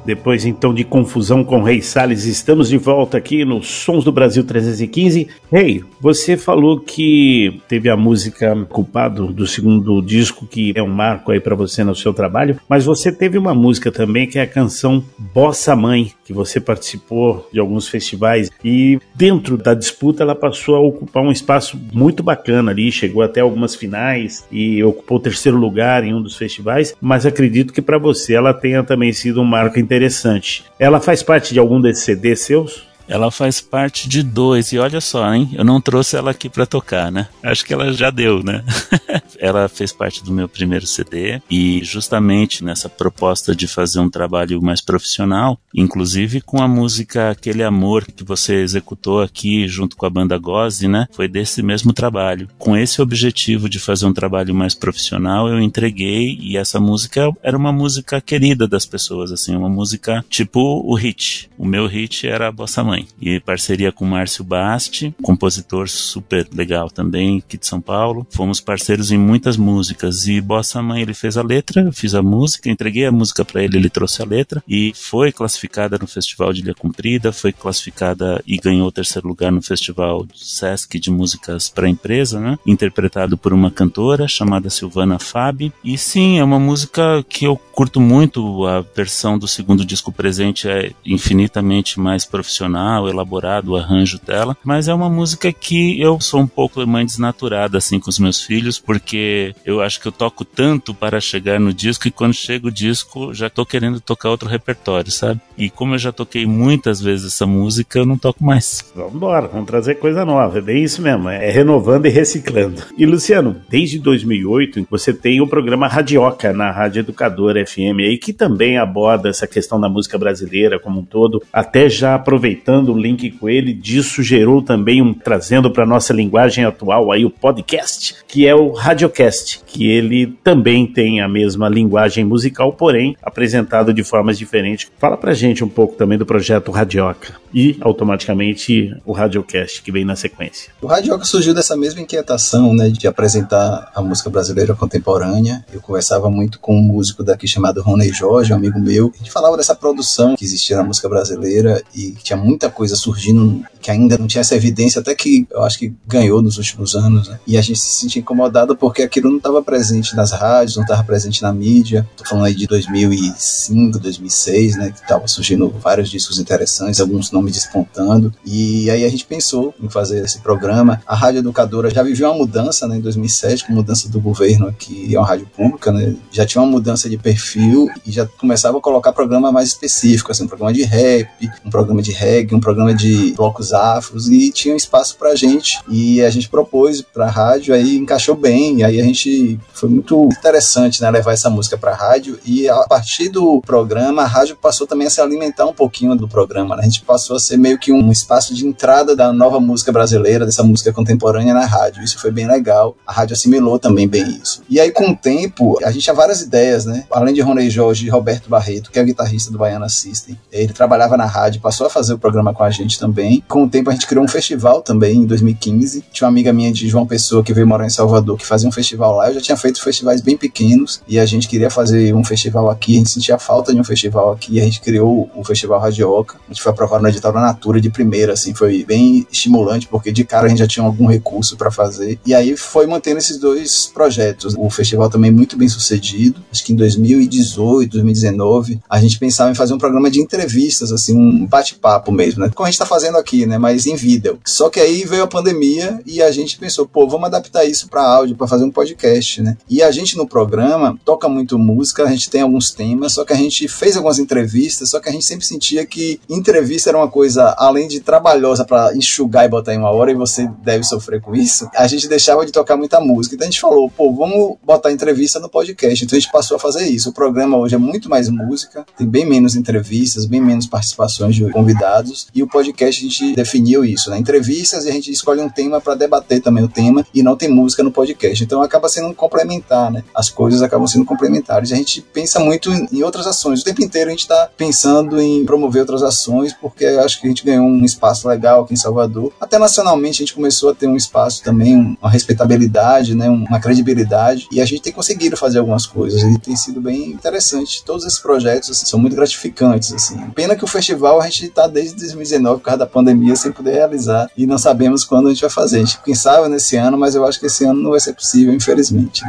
Speaker 2: Depois então de confusão com Rei Salles, estamos de volta aqui no Sons do Brasil 315. Rei, você falou que teve a música Culpado do segundo disco, que é um marco aí para você no seu trabalho, mas você teve uma música também que é a canção Bossa Mãe, que você participou de alguns festivais e dentro da disputa ela passou a ocupar um espaço muito bacana ali, chegou até algumas finais e ocupou o terceiro lugar em um dos festivais, mas acredito que para você ela tenha também sido um marco interessante. Ela faz parte de algum desses CDs seus?
Speaker 3: Ela faz parte de dois, e olha só, hein? Eu não trouxe ela aqui para tocar, né? Acho que ela já deu, né? ela fez parte do meu primeiro CD, e justamente nessa proposta de fazer um trabalho mais profissional, inclusive com a música Aquele Amor que você executou aqui junto com a banda Goze, né? Foi desse mesmo trabalho. Com esse objetivo de fazer um trabalho mais profissional, eu entreguei, e essa música era uma música querida das pessoas, assim, uma música tipo o hit. O meu hit era a Bossa Mãe. E parceria com Márcio Basti, compositor super legal também, aqui de São Paulo. Fomos parceiros em muitas músicas. E Bossa Mãe ele fez a letra, eu fiz a música, entreguei a música para ele, ele trouxe a letra. E foi classificada no Festival de Ilha Cumprida, foi classificada e ganhou o terceiro lugar no Festival Sesc de Músicas para Empresa, né? Interpretado por uma cantora chamada Silvana Fabi. E sim, é uma música que eu curto muito. A versão do segundo disco presente é infinitamente mais profissional elaborado o arranjo dela, mas é uma música que eu sou um pouco mãe desnaturada assim com os meus filhos, porque eu acho que eu toco tanto para chegar no disco e quando chega o disco já tô querendo tocar outro repertório, sabe? E como eu já toquei muitas vezes essa música, eu não toco mais.
Speaker 2: Vamos embora, vamos trazer coisa nova, é bem isso mesmo, é renovando e reciclando. E Luciano, desde 2008 você tem o programa Radioca na Rádio Educadora FM aí que também aborda essa questão da música brasileira como um todo, até já aproveitando o link com ele, disso gerou também um trazendo para nossa linguagem atual aí o podcast, que é o Radiocast, que ele também tem a mesma linguagem musical, porém apresentado de formas diferentes. Fala pra gente um pouco também do projeto Radioca e automaticamente o Radiocast que vem na sequência.
Speaker 4: O Radioca surgiu dessa mesma inquietação, né, de apresentar a música brasileira contemporânea. Eu conversava muito com um músico daqui chamado Rony Jorge, um amigo meu. Gente falava dessa produção que existia na música brasileira e que tinha muita coisa surgindo que ainda não tinha essa evidência, até que eu acho que ganhou nos últimos anos. Né? E a gente se sentia incomodado porque aquilo não estava presente nas rádios, não estava presente na mídia. Tô falando aí de 2005, 2006, né, que tava surgindo vários discos interessantes, alguns nomes despontando. E aí a gente pensou em fazer esse programa. A Rádio Educadora já viveu uma mudança né, em 2007, com mudança do governo aqui, é uma rádio pública, né? Já tinha uma mudança de perfil e já começava a colocar programa mais específico, assim, um programa de rap, um programa de reggae, um programa de blocos afros e tinha um espaço pra gente. E a gente propôs pra rádio, aí encaixou bem, aí a gente foi muito interessante, né, levar essa música pra rádio e a partir do programa, a rádio passou também a se alimentar um pouquinho do programa, né? A gente passou a ser meio que um espaço de entrada da nova música brasileira, dessa música contemporânea na rádio. Isso foi bem legal. A rádio assimilou também bem isso. E aí, com o tempo, a gente tinha várias ideias, né? Além de Rony Jorge e Roberto Barreto, que é guitarrista do Baiana System, ele trabalhava na rádio, passou a fazer o programa com a gente também. Com o tempo, a gente criou um festival também, em 2015. Tinha uma amiga minha de João Pessoa que veio morar em Salvador, que fazia um festival lá. Eu já tinha feito festivais bem pequenos e a gente queria fazer um festival aqui. A gente sentia falta de um festival aqui e a gente criou o Festival Radioca. A gente foi aprovado no edital da Natura de primeira, assim, foi bem estimulante, porque de cara a gente já tinha algum recurso para fazer. E aí foi mantendo esses dois projetos. O festival também muito bem sucedido. Acho que em 2018, 2019, a gente pensava em fazer um programa de entrevistas, assim, um bate-papo mesmo, né? Como a gente tá fazendo aqui, né? Mas em vídeo. Só que aí veio a pandemia e a gente pensou, pô, vamos adaptar isso para áudio, para fazer um podcast, né? E a gente no programa toca muito música, a gente tem alguns temas, só que a gente fez algumas entrevistas, só que a gente sempre sentia que entrevista era uma coisa, além de trabalhosa para enxugar e botar em uma hora, e você deve sofrer com isso, a gente deixava de tocar muita música. Então a gente falou, pô, vamos botar entrevista no podcast. Então a gente passou a fazer isso. O programa hoje é muito mais música, tem bem menos entrevistas, bem menos participações de convidados, e o podcast a gente definiu isso, né? Entrevistas e a gente escolhe um tema para debater também o tema e não tem música no podcast. Então acaba sendo um complementar, né? As coisas acabam sendo complementares. A gente pensa muito em outras ações. O tempo inteiro a gente está pensando em promover outras ações, porque acho que a gente ganhou um espaço legal aqui em Salvador. Até nacionalmente a gente começou a ter um espaço também, uma respeitabilidade, né? Uma credibilidade. E a gente tem conseguido fazer algumas coisas. E tem sido bem interessante. Todos esses projetos assim, são muito gratificantes. Assim. Pena que o festival a gente está desde 2019 por causa da pandemia sem poder realizar e não sabemos quando a gente vai fazer. A gente pensava nesse ano, mas eu acho que esse ano não vai ser possível, infelizmente.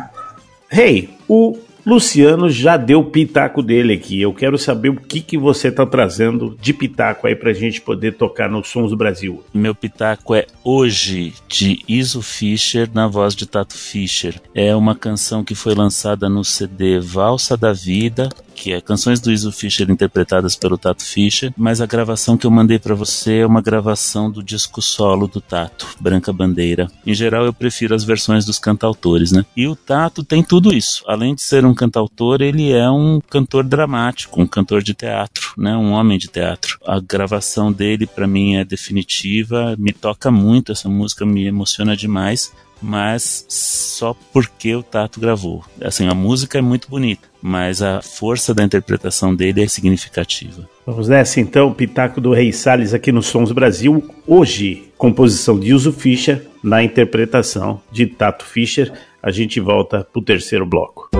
Speaker 2: Hey, o Luciano já deu o pitaco dele aqui. Eu quero saber o que, que você está trazendo de pitaco aí pra gente poder tocar nos Sons do Brasil.
Speaker 3: Meu pitaco é Hoje, de Iso Fischer, na voz de Tato Fischer. É uma canção que foi lançada no CD Valsa da Vida, que é canções do Iso Fischer interpretadas pelo Tato Fischer, mas a gravação que eu mandei para você é uma gravação do disco solo do Tato, Branca Bandeira. Em geral, eu prefiro as versões dos cantautores, né? E o Tato tem tudo isso. Além de ser um cantautor, ele é um cantor dramático, um cantor de teatro, né? Um homem de teatro. A gravação dele para mim é definitiva, me toca muito essa música, me emociona demais mas só porque o Tato gravou. Assim, a música é muito bonita, mas a força da interpretação dele é significativa.
Speaker 2: Vamos nessa então, Pitaco do Rei Salles aqui no Sons Brasil. Hoje, composição de Uso Fischer, na interpretação de Tato Fischer. A gente volta pro terceiro bloco.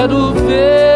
Speaker 9: Quero ver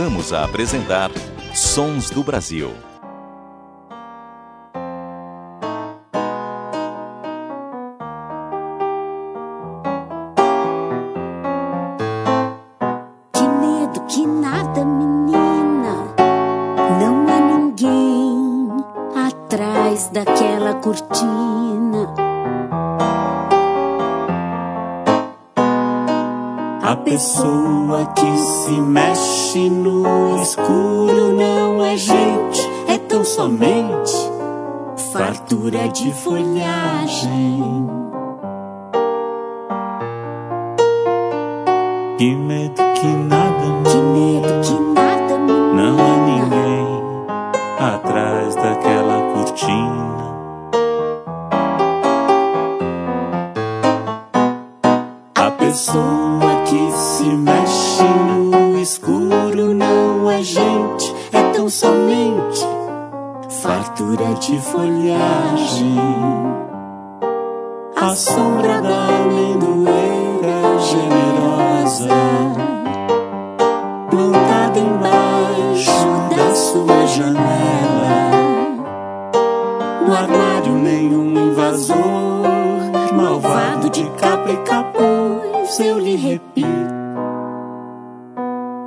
Speaker 1: Voltamos a apresentar Sons do Brasil.
Speaker 10: Que medo, que nada, menina. Não há ninguém atrás daquela cortina.
Speaker 11: A pessoa que se mexe no
Speaker 10: fartura de folhagem.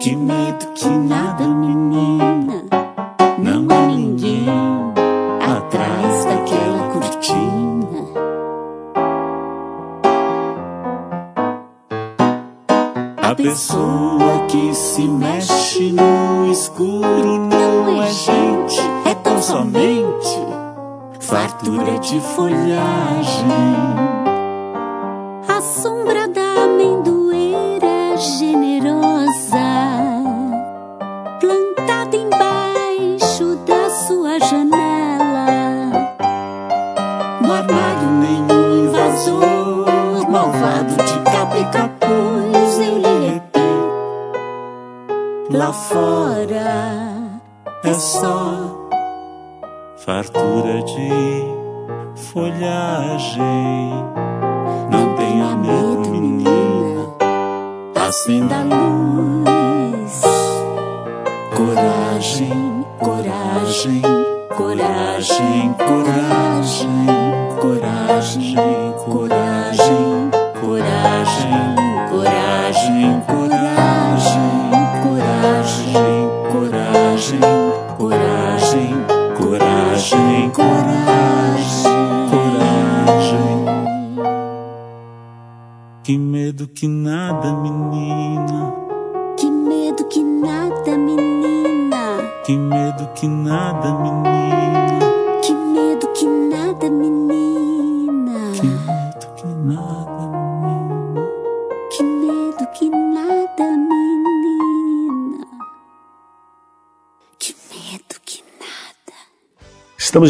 Speaker 11: Que medo que nada,
Speaker 10: menina,
Speaker 11: não há ninguém atrás daquela cortina. A pessoa que se mexe no escuro não é gente, é tão somente fartura de folhagem.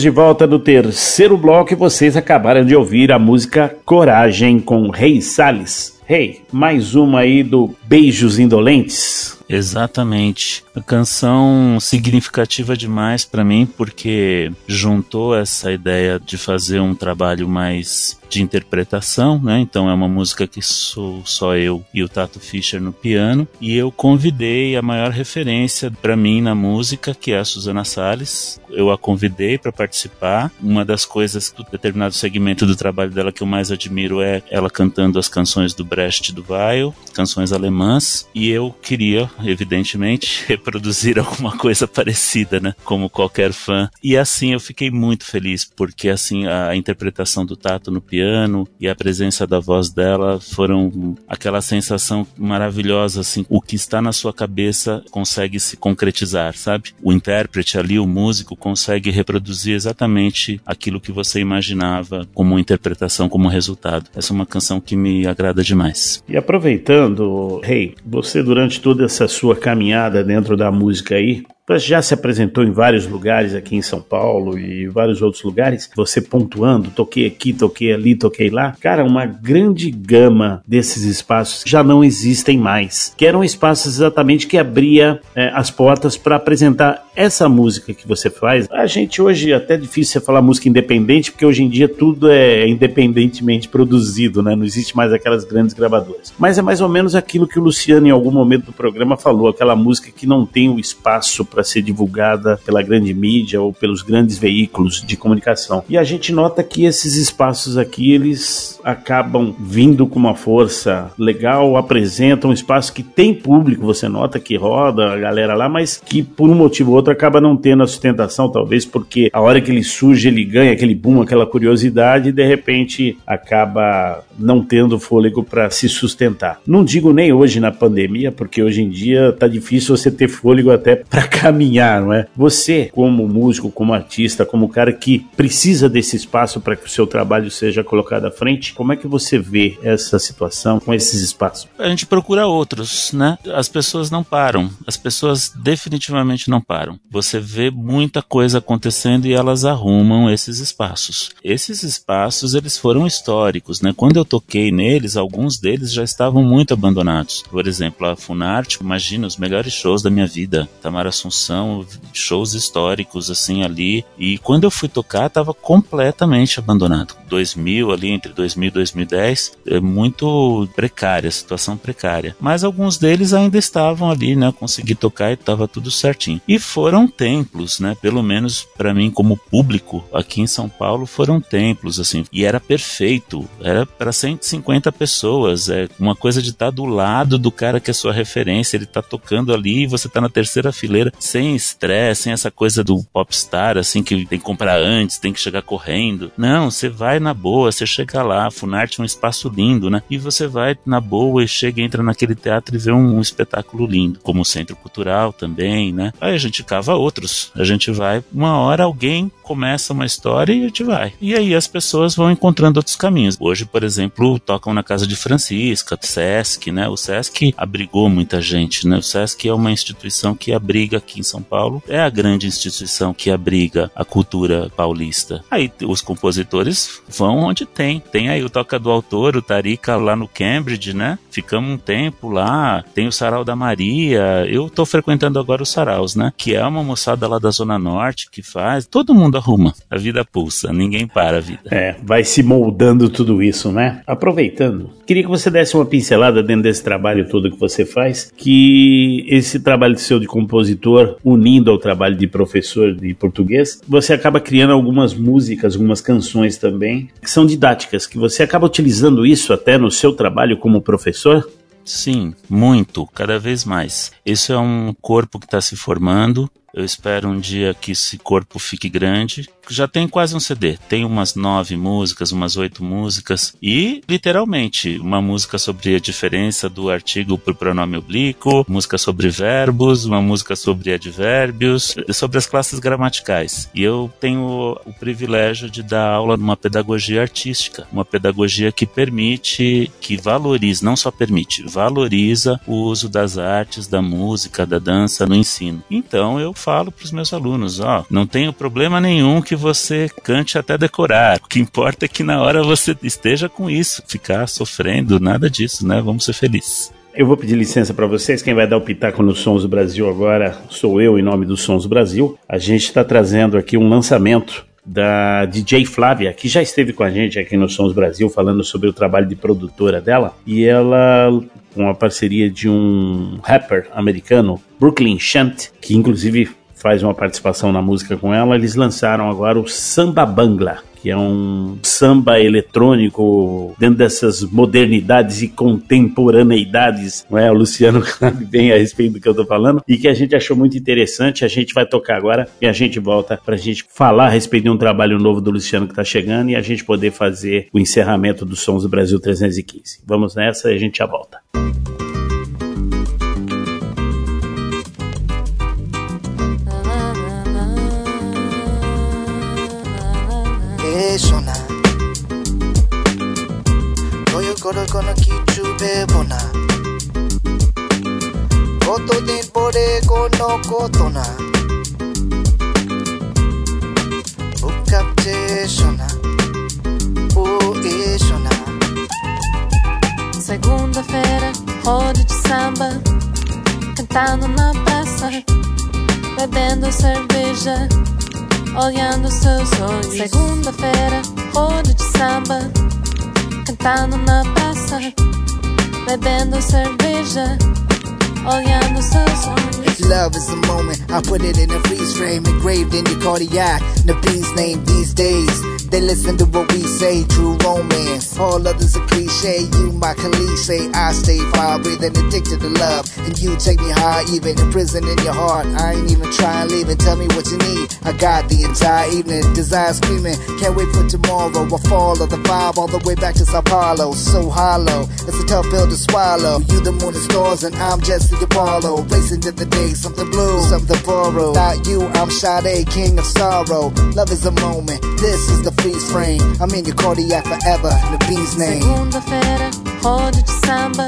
Speaker 11: De
Speaker 2: volta no terceiro bloco e vocês acabaram de ouvir a música Coragem com Rei Salles. Rei, mais uma aí do Beijos Indolentes.
Speaker 3: Exatamente. A canção significativa demais para mim porque juntou essa ideia de fazer um trabalho mais de interpretação, né? Então é uma música que sou só eu e o Tato Fischer no piano e eu convidei a maior referência para mim na música, que é a Susana Salles. Eu a convidei para participar. Uma das coisas do determinado segmento do trabalho dela que eu mais admiro é ela cantando as canções do Brecht do Weil, canções alemãs, e eu queria, evidentemente, reproduzir alguma coisa parecida, né? Como qualquer fã. E assim eu fiquei muito feliz porque assim a interpretação do Tato no piano e a presença da voz dela foram aquela sensação maravilhosa assim, o que está na sua cabeça consegue se concretizar, sabe? O intérprete ali, o músico consegue reproduzir exatamente aquilo que você imaginava como interpretação, como resultado. Essa é uma canção que me agrada demais.
Speaker 2: E aproveitando, Rei, você durante toda essa sua caminhada dentro da música aí, já se apresentou em vários lugares aqui em São Paulo e vários outros lugares, você pontuando, toquei aqui, toquei ali, toquei lá. Cara, uma grande gama desses espaços já não existem mais, que eram espaços exatamente que abria é, as portas para apresentar essa música que você faz. A gente hoje até é difícil falar música independente, porque hoje em dia tudo é independentemente produzido, né? Não existe mais aquelas grandes gravadoras. Mas é mais ou menos aquilo que o Luciano em algum momento do programa falou, aquela música que não tem o espaço para ser divulgada pela grande mídia ou pelos grandes veículos de comunicação. E a gente nota que esses espaços aqui, eles acabam vindo com uma força legal, apresentam um espaço que tem público, você nota que roda a galera lá, mas que por um motivo ou outro acaba não tendo a sustentação, talvez porque a hora que ele surge, ele ganha aquele boom, aquela curiosidade e de repente acaba não tendo fôlego para se sustentar. Não digo nem hoje na pandemia, porque hoje em dia tá difícil você ter fôlego até para caminhar, não é? Você, como músico, como artista, como cara que precisa desse espaço para que o seu trabalho seja colocado à frente, como é que você vê essa situação com esses espaços?
Speaker 3: A gente procura outros, né? As pessoas não param. As pessoas definitivamente não param. Você vê muita coisa acontecendo e elas arrumam esses espaços. Esses espaços, eles foram históricos, né? Quando eu toquei neles, alguns deles já estavam muito abandonados. Por exemplo, a Funarte, imagina os melhores shows da minha vida. Tamara Assunção, shows históricos assim ali. E quando eu fui tocar, estava completamente abandonado. 2000 ali entre 2000 e 2010 é muito precária, situação precária. Mas alguns deles ainda estavam ali, né? Consegui tocar e estava tudo certinho. E foram templos, né? Pelo menos para mim como público aqui em São Paulo foram templos assim. E era perfeito, era para 150 pessoas, é uma coisa de estar tá do lado do cara que é sua referência, ele tá tocando ali e você tá na terceira fileira sem estresse, sem essa coisa do popstar assim que tem que comprar antes, tem que chegar correndo. Não, você vai na boa, você chega lá, a Funarte é um espaço lindo, né? E você vai na boa e chega, entra naquele teatro e vê um, um espetáculo lindo, como o Centro Cultural também, né? Aí a gente cava outros. A gente vai, uma hora alguém começa uma história e a gente vai. E aí as pessoas vão encontrando outros caminhos. Hoje, por exemplo, tocam na casa de Francisca, Sesc, né? O Sesc abrigou muita gente, né? O Sesc é uma instituição que abriga aqui em São Paulo, é a grande instituição que abriga a cultura paulista. Aí os compositores vão onde tem. Tem aí o Toca do Autor, o Tarica lá no Cambridge, né? Ficamos um tempo lá. Tem o Sarau da Maria. Eu tô frequentando agora os Saraus, né? Que é uma moçada lá da Zona Norte que faz. Todo mundo arruma. A vida pulsa, ninguém para a vida.
Speaker 2: É, vai se moldando tudo isso, né? Aproveitando, queria que você desse uma pincelada dentro desse trabalho todo que você faz, que esse trabalho seu de compositor, unindo ao trabalho de professor de português, você acaba criando algumas músicas, algumas canções também, que são didáticas, que você acaba utilizando isso até no seu trabalho como professor?
Speaker 3: Sim, muito, cada vez mais. Isso é um corpo que está se formando. Eu espero um dia que esse corpo fique grande já tem quase um CD. Tem umas nove músicas, umas oito músicas e, literalmente, uma música sobre a diferença do artigo por pronome oblíquo, música sobre verbos, uma música sobre advérbios, sobre as classes gramaticais. E eu tenho o privilégio de dar aula numa pedagogia artística, uma pedagogia que permite, que valoriza, não só permite, valoriza o uso das artes, da música, da dança no ensino. Então eu falo para os meus alunos, ó, não tenho problema nenhum que você cante até decorar. O que importa é que na hora você esteja com isso, ficar sofrendo, nada disso, né? Vamos ser felizes.
Speaker 2: Eu vou pedir licença para vocês. Quem vai dar o pitaco no Sons do Brasil agora sou eu, em nome do Sons do Brasil. A gente está trazendo aqui um lançamento da DJ Flávia, que já esteve com a gente aqui no Sons Brasil, falando sobre o trabalho de produtora dela. E ela, com a parceria de um rapper americano, Brooklyn Shant, que inclusive faz uma participação na música com ela, eles lançaram agora o Samba Bangla, que é um samba eletrônico dentro dessas modernidades e contemporaneidades, não é? O Luciano sabe bem a respeito do que eu tô falando, e que a gente achou muito interessante. A gente vai tocar agora e a gente volta pra gente falar a respeito de um trabalho novo do Luciano que tá chegando e a gente poder fazer o encerramento dos Sons do Brasil 315. Vamos nessa e a gente já volta.
Speaker 12: Sona Toyo koro kono kichu bebona. Koto din pore kono kotona. Ukapte sona O e sona
Speaker 13: Segunda-feira, roda de samba. Cantando na praça Bebendo cerveja olhando seus olhos. Segunda-feira, roda de samba, cantando na praça, bebendo cerveja. Olhando seus olhos.
Speaker 12: Love is a moment, I put it in a freeze frame, engraved in your cardiac. The beast name these days. They listen to what we say, true romance. All others are cliche. You, my say I stay far breathing, addicted to love. And you take me high, even in prison in your heart. I ain't even trying to leave and tell me what you need. I got the entire evening, desire screaming. Can't wait for tomorrow. I follow the vibe all the way back to Sao Paulo. So hollow, it's a tough pill to swallow. You the moon and stars, and I'm Jesse Apollo. Racing to the day, something blue, something borrowed. Without you, I'm Sade, king of sorrow. Love is a moment, this is the freeze frame. I'm in your cardiac forever, the bee's name.
Speaker 13: Segunda-feira, roda de samba,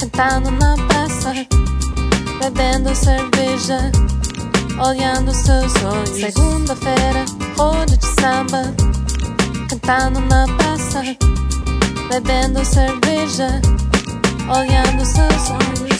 Speaker 13: cantando na praça, bebendo cerveja, olhando seus olhos. Segunda-feira, roda de samba, cantando na praça, bebendo cerveja, olhando seus olhos.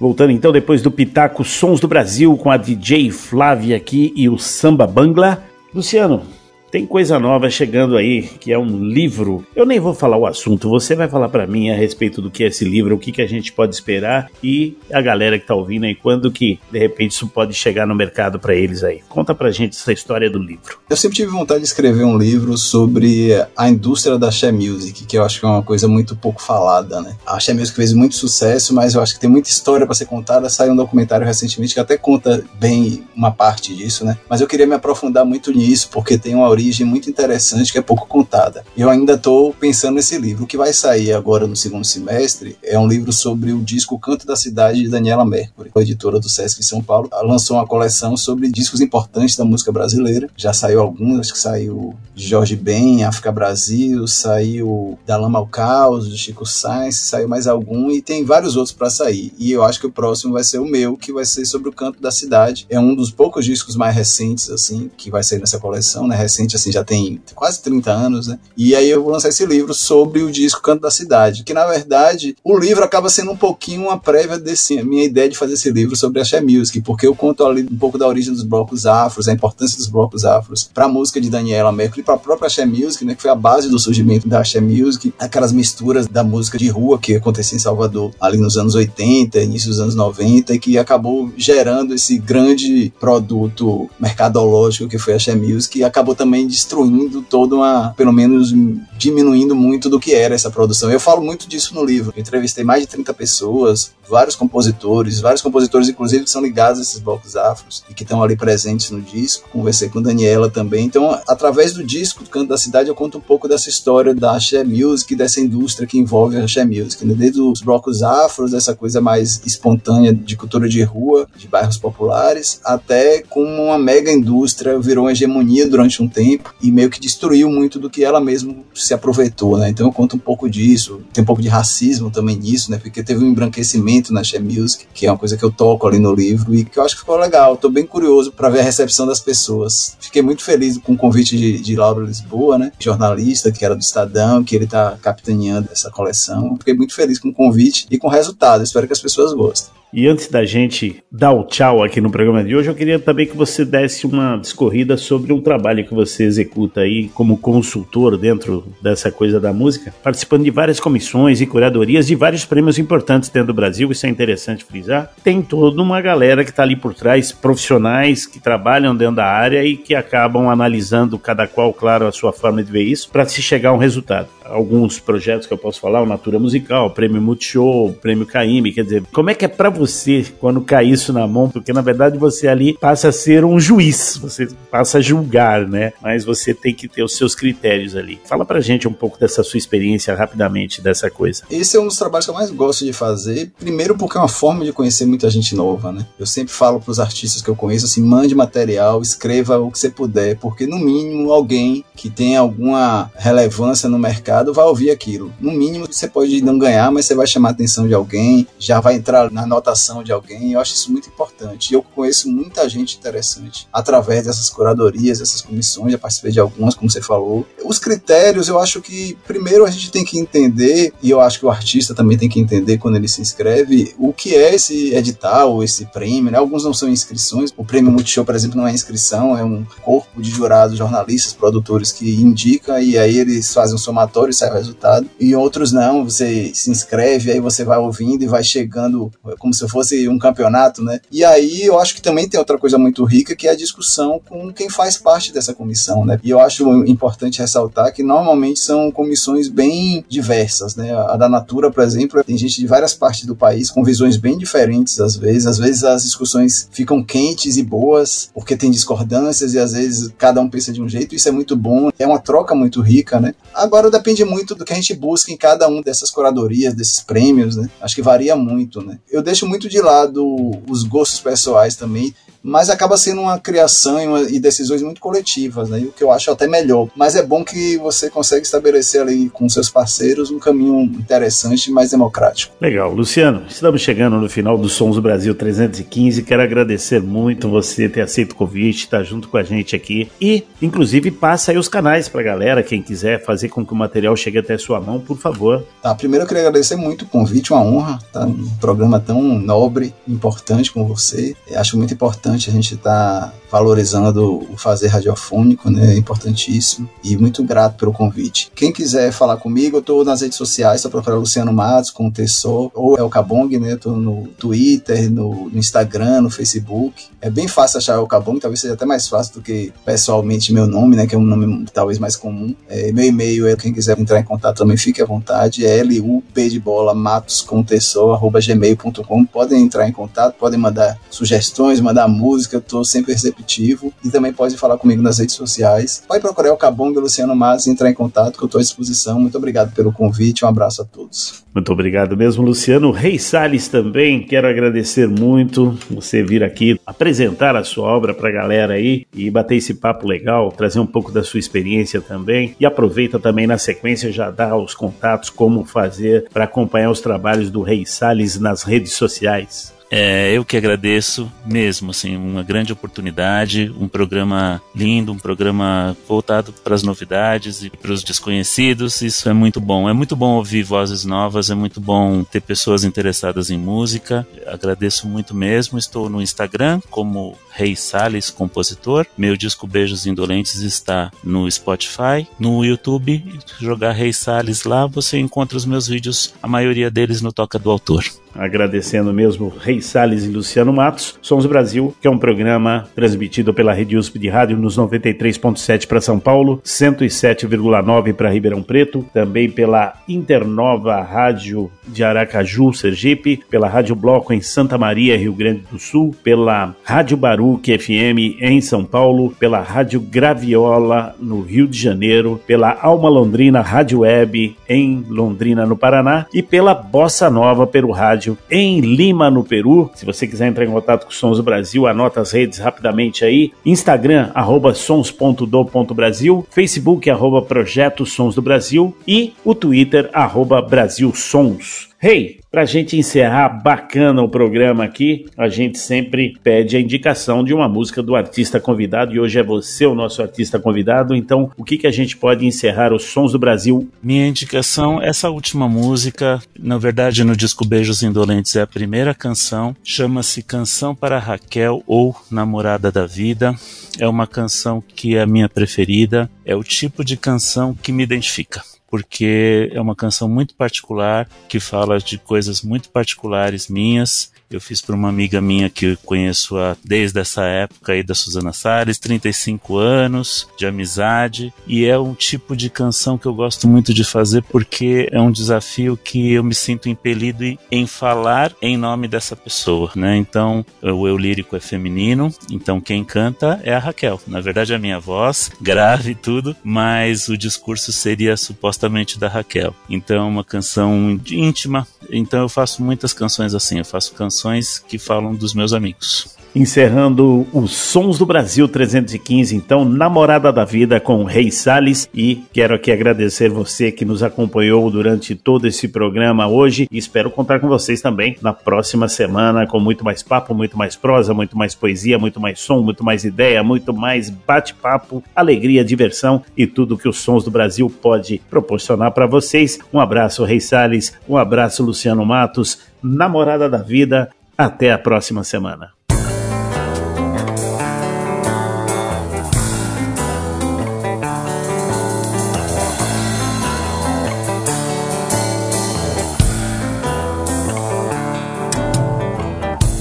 Speaker 2: Voltando então depois do Pitaco Sons do Brasil com a DJ Flávia aqui e o Samba Bangla. Luciano, tem coisa nova chegando aí, que é um livro. Eu nem vou falar o assunto, você vai falar pra mim a respeito do que é esse livro, o que, que a gente pode esperar e a galera que tá ouvindo aí, quando que de repente isso pode chegar no mercado pra eles aí. Conta pra gente essa história do livro.
Speaker 4: Eu sempre tive vontade de escrever um livro sobre a indústria da Axé Music, que eu acho que é uma coisa muito pouco falada, né? A Axé Music fez muito sucesso, mas eu acho que tem muita história para ser contada. Saiu um documentário recentemente que até conta bem uma parte disso, né? Mas eu queria me aprofundar muito nisso, porque tem uma origem muito interessante que é pouco contada. Eu ainda estou pensando nesse livro. Que vai sair agora no segundo semestre é um livro sobre o disco Canto da Cidade de Daniela Mercury, a editora do Sesc São Paulo. Lançou uma coleção sobre discos importantes da música brasileira. Já saiu alguns, acho que saiu Jorge Ben, África Brasil, saiu da Lama ao Caos, do Chico Sainz, saiu mais algum e tem vários outros para sair. E eu acho que o próximo vai ser o meu, que vai ser sobre o Canto da Cidade. É um dos poucos discos mais recentes, assim, que vai sair nessa coleção, né? Recente, assim, já tem quase 30 anos, né? E aí eu vou lançar esse livro sobre o disco Canto da Cidade, que na verdade o livro acaba sendo um pouquinho uma prévia desse minha ideia de fazer esse livro sobre Axé Music, porque eu conto ali um pouco da origem dos blocos afros, a importância dos blocos afros para a música de Daniela Mercury para a própria Axé Music, né, que foi a base do surgimento da Axé Music, aquelas misturas da música de rua que acontecia em Salvador ali nos anos 80, início dos anos 90, e que acabou gerando esse grande produto mercadológico que foi a Axé Music, e acabou também também destruindo toda uma, pelo menos diminuindo muito do que era essa produção. Eu falo muito disso no livro. Eu entrevistei mais de 30 pessoas, vários compositores, vários compositores, inclusive, que são ligados a esses blocos afros e que estão ali presentes no disco. Conversei com Daniela também. Então, através do disco do Canto da Cidade, eu conto um pouco dessa história da Axé Music, dessa indústria que envolve a Axé Music. Né? Desde os blocos afros, essa coisa mais espontânea de cultura de rua, de bairros populares, até como uma mega indústria virou uma hegemonia durante um tempo e meio que destruiu muito do que ela mesma se aproveitou, né? Então eu conto um pouco disso, tem um pouco de racismo também nisso, né? Porque teve um embranquecimento na She Music, que é uma coisa que eu toco ali no livro e que eu acho que ficou legal. Tô bem curioso para ver a recepção das pessoas. Fiquei muito feliz com o convite de, de Laura Lisboa, né? Jornalista que era do Estadão, que ele tá capitaneando essa coleção. Fiquei muito feliz com o convite e com o resultado. Espero que as pessoas gostem.
Speaker 2: E antes da gente dar o tchau aqui no programa de hoje, eu queria também que você desse uma discorrida sobre um trabalho que você executa aí como consultor dentro dessa coisa da música, participando de várias comissões e curadorias de vários prêmios importantes dentro do Brasil, isso é interessante frisar. Tem toda uma galera que está ali por trás, profissionais que trabalham dentro da área e que acabam analisando cada qual, claro, a sua forma de ver isso, para se chegar a um resultado. Alguns projetos que eu posso falar, o Natura Musical, o Prêmio Multishow, o Prêmio Caime, quer dizer, como é que é para você quando cai isso na mão, porque na verdade você ali passa a ser um juiz, você passa a julgar, né? Mas você tem que ter os seus critérios ali. Fala pra gente um pouco dessa sua experiência rapidamente dessa coisa.
Speaker 4: Esse é um dos trabalhos que eu mais gosto de fazer, primeiro porque é uma forma de conhecer muita gente nova, né? Eu sempre falo pros artistas que eu conheço assim, mande material, escreva o que você puder, porque no mínimo alguém que tem alguma relevância no mercado vai ouvir aquilo. No mínimo você pode não ganhar, mas você vai chamar a atenção de alguém, já vai entrar na nota de alguém, eu acho isso muito importante. E eu conheço muita gente interessante através dessas curadorias, dessas comissões, já participei de algumas, como você falou. Os critérios, eu acho que primeiro a gente tem que entender, e eu acho que o artista também tem que entender quando ele se inscreve, o que é esse edital, esse prêmio, né? Alguns não são inscrições. O prêmio Multishow, por exemplo, não é inscrição, é um corpo de jurados, jornalistas, produtores que indica e aí eles fazem um somatório e sai o resultado. E outros não, você se inscreve, aí você vai ouvindo e vai chegando como se se fosse um campeonato, né? E aí eu acho que também tem outra coisa muito rica que é a discussão com quem faz parte dessa comissão, né? E eu acho importante ressaltar que normalmente são comissões bem diversas, né? A da Natura, por exemplo, tem gente de várias partes do país com visões bem diferentes às vezes. Às vezes as discussões ficam quentes e boas porque tem discordâncias e às vezes cada um pensa de um jeito. Isso é muito bom, é uma troca muito rica, né? Agora depende muito do que a gente busca em cada um dessas curadorias, desses prêmios, né? Acho que varia muito, né? Eu deixo muito de lado os gostos pessoais também mas acaba sendo uma criação e, uma, e, decisões muito coletivas, né? E o que eu acho até melhor. Mas é bom que você consegue estabelecer ali com seus parceiros um caminho interessante e mais democrático.
Speaker 2: Legal. Luciano, estamos chegando no final do Sons do Brasil 315. Quero agradecer muito você ter aceito o convite, estar junto com a gente aqui. E, inclusive, passa aí os canais pra galera, quem quiser fazer com que o material chegue até sua mão, por favor.
Speaker 4: Tá, primeiro eu queria agradecer muito o convite, uma honra, tá? Um programa tão nobre, importante com você. Eu acho muito importante importante a gente estar tá valorizando o fazer radiofônico, né? É importantíssimo. E muito grato pelo convite. Quem quiser falar comigo, eu estou nas redes sociais, só procurar Luciano Matos com o Tessor, ou El Cabong, né? Estou no Twitter, no, no, Instagram, no Facebook. É bem fácil achar El Cabong, talvez seja até mais fácil do que pessoalmente meu nome, né? Que é um nome talvez mais comum. É, meu e-mail é quem quiser entrar em contato também fique à vontade. É L-U-P de bola Matos com gmail.com. Podem entrar em contato, podem mandar sugestões, mandar música, eu tô sempre receptivo. E também pode falar comigo nas redes sociais. Pode procurar o Cabong e Luciano Mas e entrar em contato, que eu tô à disposição. Muito obrigado pelo convite, um abraço a todos.
Speaker 2: Muito obrigado mesmo, Luciano. Rei Salles também, quero agradecer muito você vir aqui apresentar a sua obra pra galera aí e bater esse papo legal, trazer um pouco da sua experiência também. E aproveita também na sequência já dá os contatos, como fazer para acompanhar os trabalhos do Rei Salles nas redes sociais.
Speaker 3: É, eu que agradeço mesmo, assim, uma grande oportunidade, um programa lindo, um programa voltado para as novidades e para os desconhecidos. Isso é muito bom. É muito bom ouvir vozes novas, é muito bom ter pessoas interessadas em música. Agradeço muito mesmo. Estou no Instagram como Rei Salles Compositor. Meu disco Beijos Indolentes está no Spotify, no YouTube. Jogar Rei Salles lá, você encontra os meus vídeos, a maioria deles no Toca do Autor.
Speaker 2: Agradecendo mesmo Rei Salles e Luciano Matos. Sons Brasil, que é um programa transmitido pela Rede USP de Rádio nos 93.7 para São Paulo, 107,9 para Ribeirão Preto, também pela Internova Rádio de Aracaju, Sergipe, pela Rádio Bloco em Santa Maria, Rio Grande do Sul, pela Rádio Baruque FM em São Paulo, pela Rádio Graviola no Rio de Janeiro, pela Alma Londrina Rádio Web em Londrina, no Paraná, e pela Bossa Nova pelo rádio em Lima, no Peru. Se você quiser entrar em contato com Sons do Brasil, anota as redes rapidamente aí. Instagram, arroba sons.do.brasil, Facebook, arroba Projeto Sons do Brasil e o Twitter, arroba Brasil Sons. Hey, pra gente encerrar bacana o programa aqui, a gente sempre pede a indicação de uma música do artista convidado e hoje é você o nosso artista convidado. Então, o que que a gente pode encerrar os Sons do Brasil?
Speaker 3: Minha indicação, essa última música, na verdade no disco Beijos Indolentes é a primeira canção, chama-se Canção para Raquel ou Namorada da Vida. É uma canção que é a minha preferida, é o tipo de canção que me identifica porque é uma canção muito particular que fala de coisas muito particulares minhas. Eu fiz para uma amiga minha que eu conheço a, desde essa época aí da Suzana Salles, 35 anos de amizade, e é um tipo de canção que eu gosto muito de fazer porque é um desafio que eu me sinto impelido em falar em nome dessa pessoa, né? Então, o eu lírico é feminino, então quem canta é a Raquel. Na verdade, é a minha voz, grave tudo, mas o discurso seria supostamente da Raquel. Então, é uma canção íntima. Então, eu faço muitas canções assim, eu faço canções que falam dos meus amigos.
Speaker 2: Encerrando os Sons do Brasil 315, então, Namorada da Vida com Rei Salles. E quero aqui agradecer você que nos acompanhou durante todo esse programa hoje. E espero contar com vocês também na próxima semana com muito mais papo, muito mais prosa, muito mais poesia, muito mais som, muito mais ideia, muito mais bate-papo, alegria, diversão e tudo que os Sons do Brasil pode proporcionar para vocês. Um abraço, Rei Salles. Um abraço, Luciano Matos. Namorada da Vida. Até a próxima semana.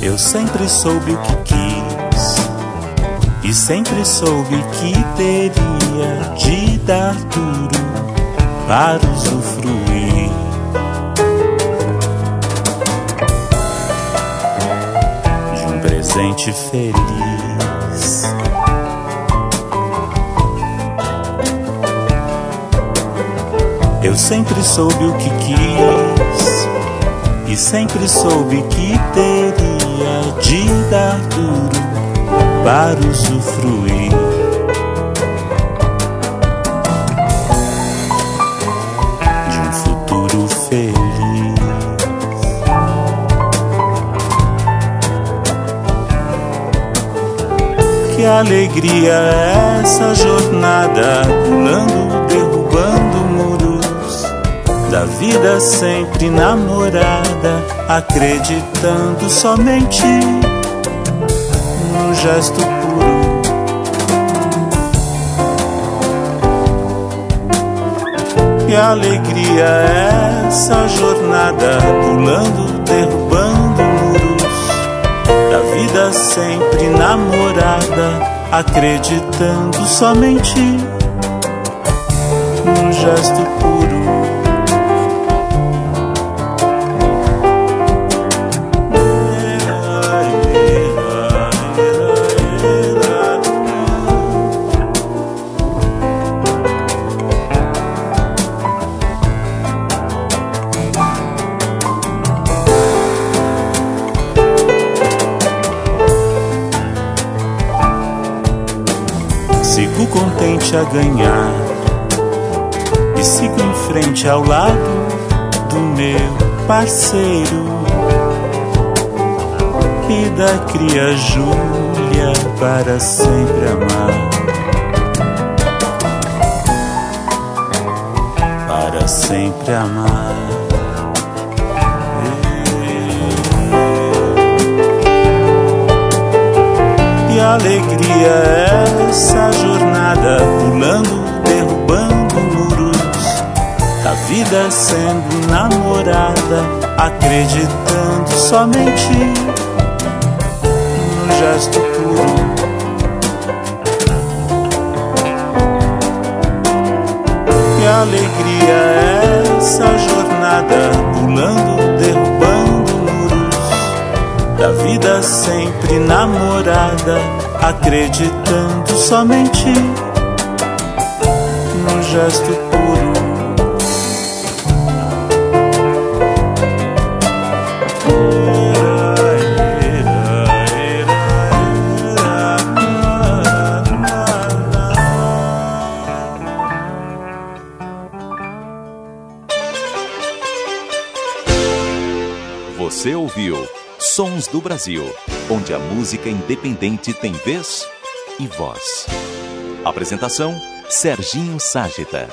Speaker 11: Eu sempre soube o que quis e sempre soube que teria de dar tudo para usufruir. Presente feliz. Eu sempre soube o que quis e sempre soube que teria de dar tudo para usufruir. De um futuro feliz. Alegria essa jornada, pulando, derrubando muros da vida sempre namorada, acreditando somente num gesto puro. Que alegria essa jornada, pulando, derrubando muros da vida sempre namorada, acreditando somente num gesto puro. Ganhar e sigo em frente ao lado do meu parceiro e da cria Júlia para sempre amar. Para sempre amar. Alegria essa jornada, pulando, derrubando muros da
Speaker 3: vida sendo namorada, acreditando somente no gesto puro. Que alegria essa jornada, pulando, da vida sempre namorada, acreditando somente no gesto puro.
Speaker 1: Brasil, onde a música independente tem vez e voz. Apresentação: Serginho Ságita.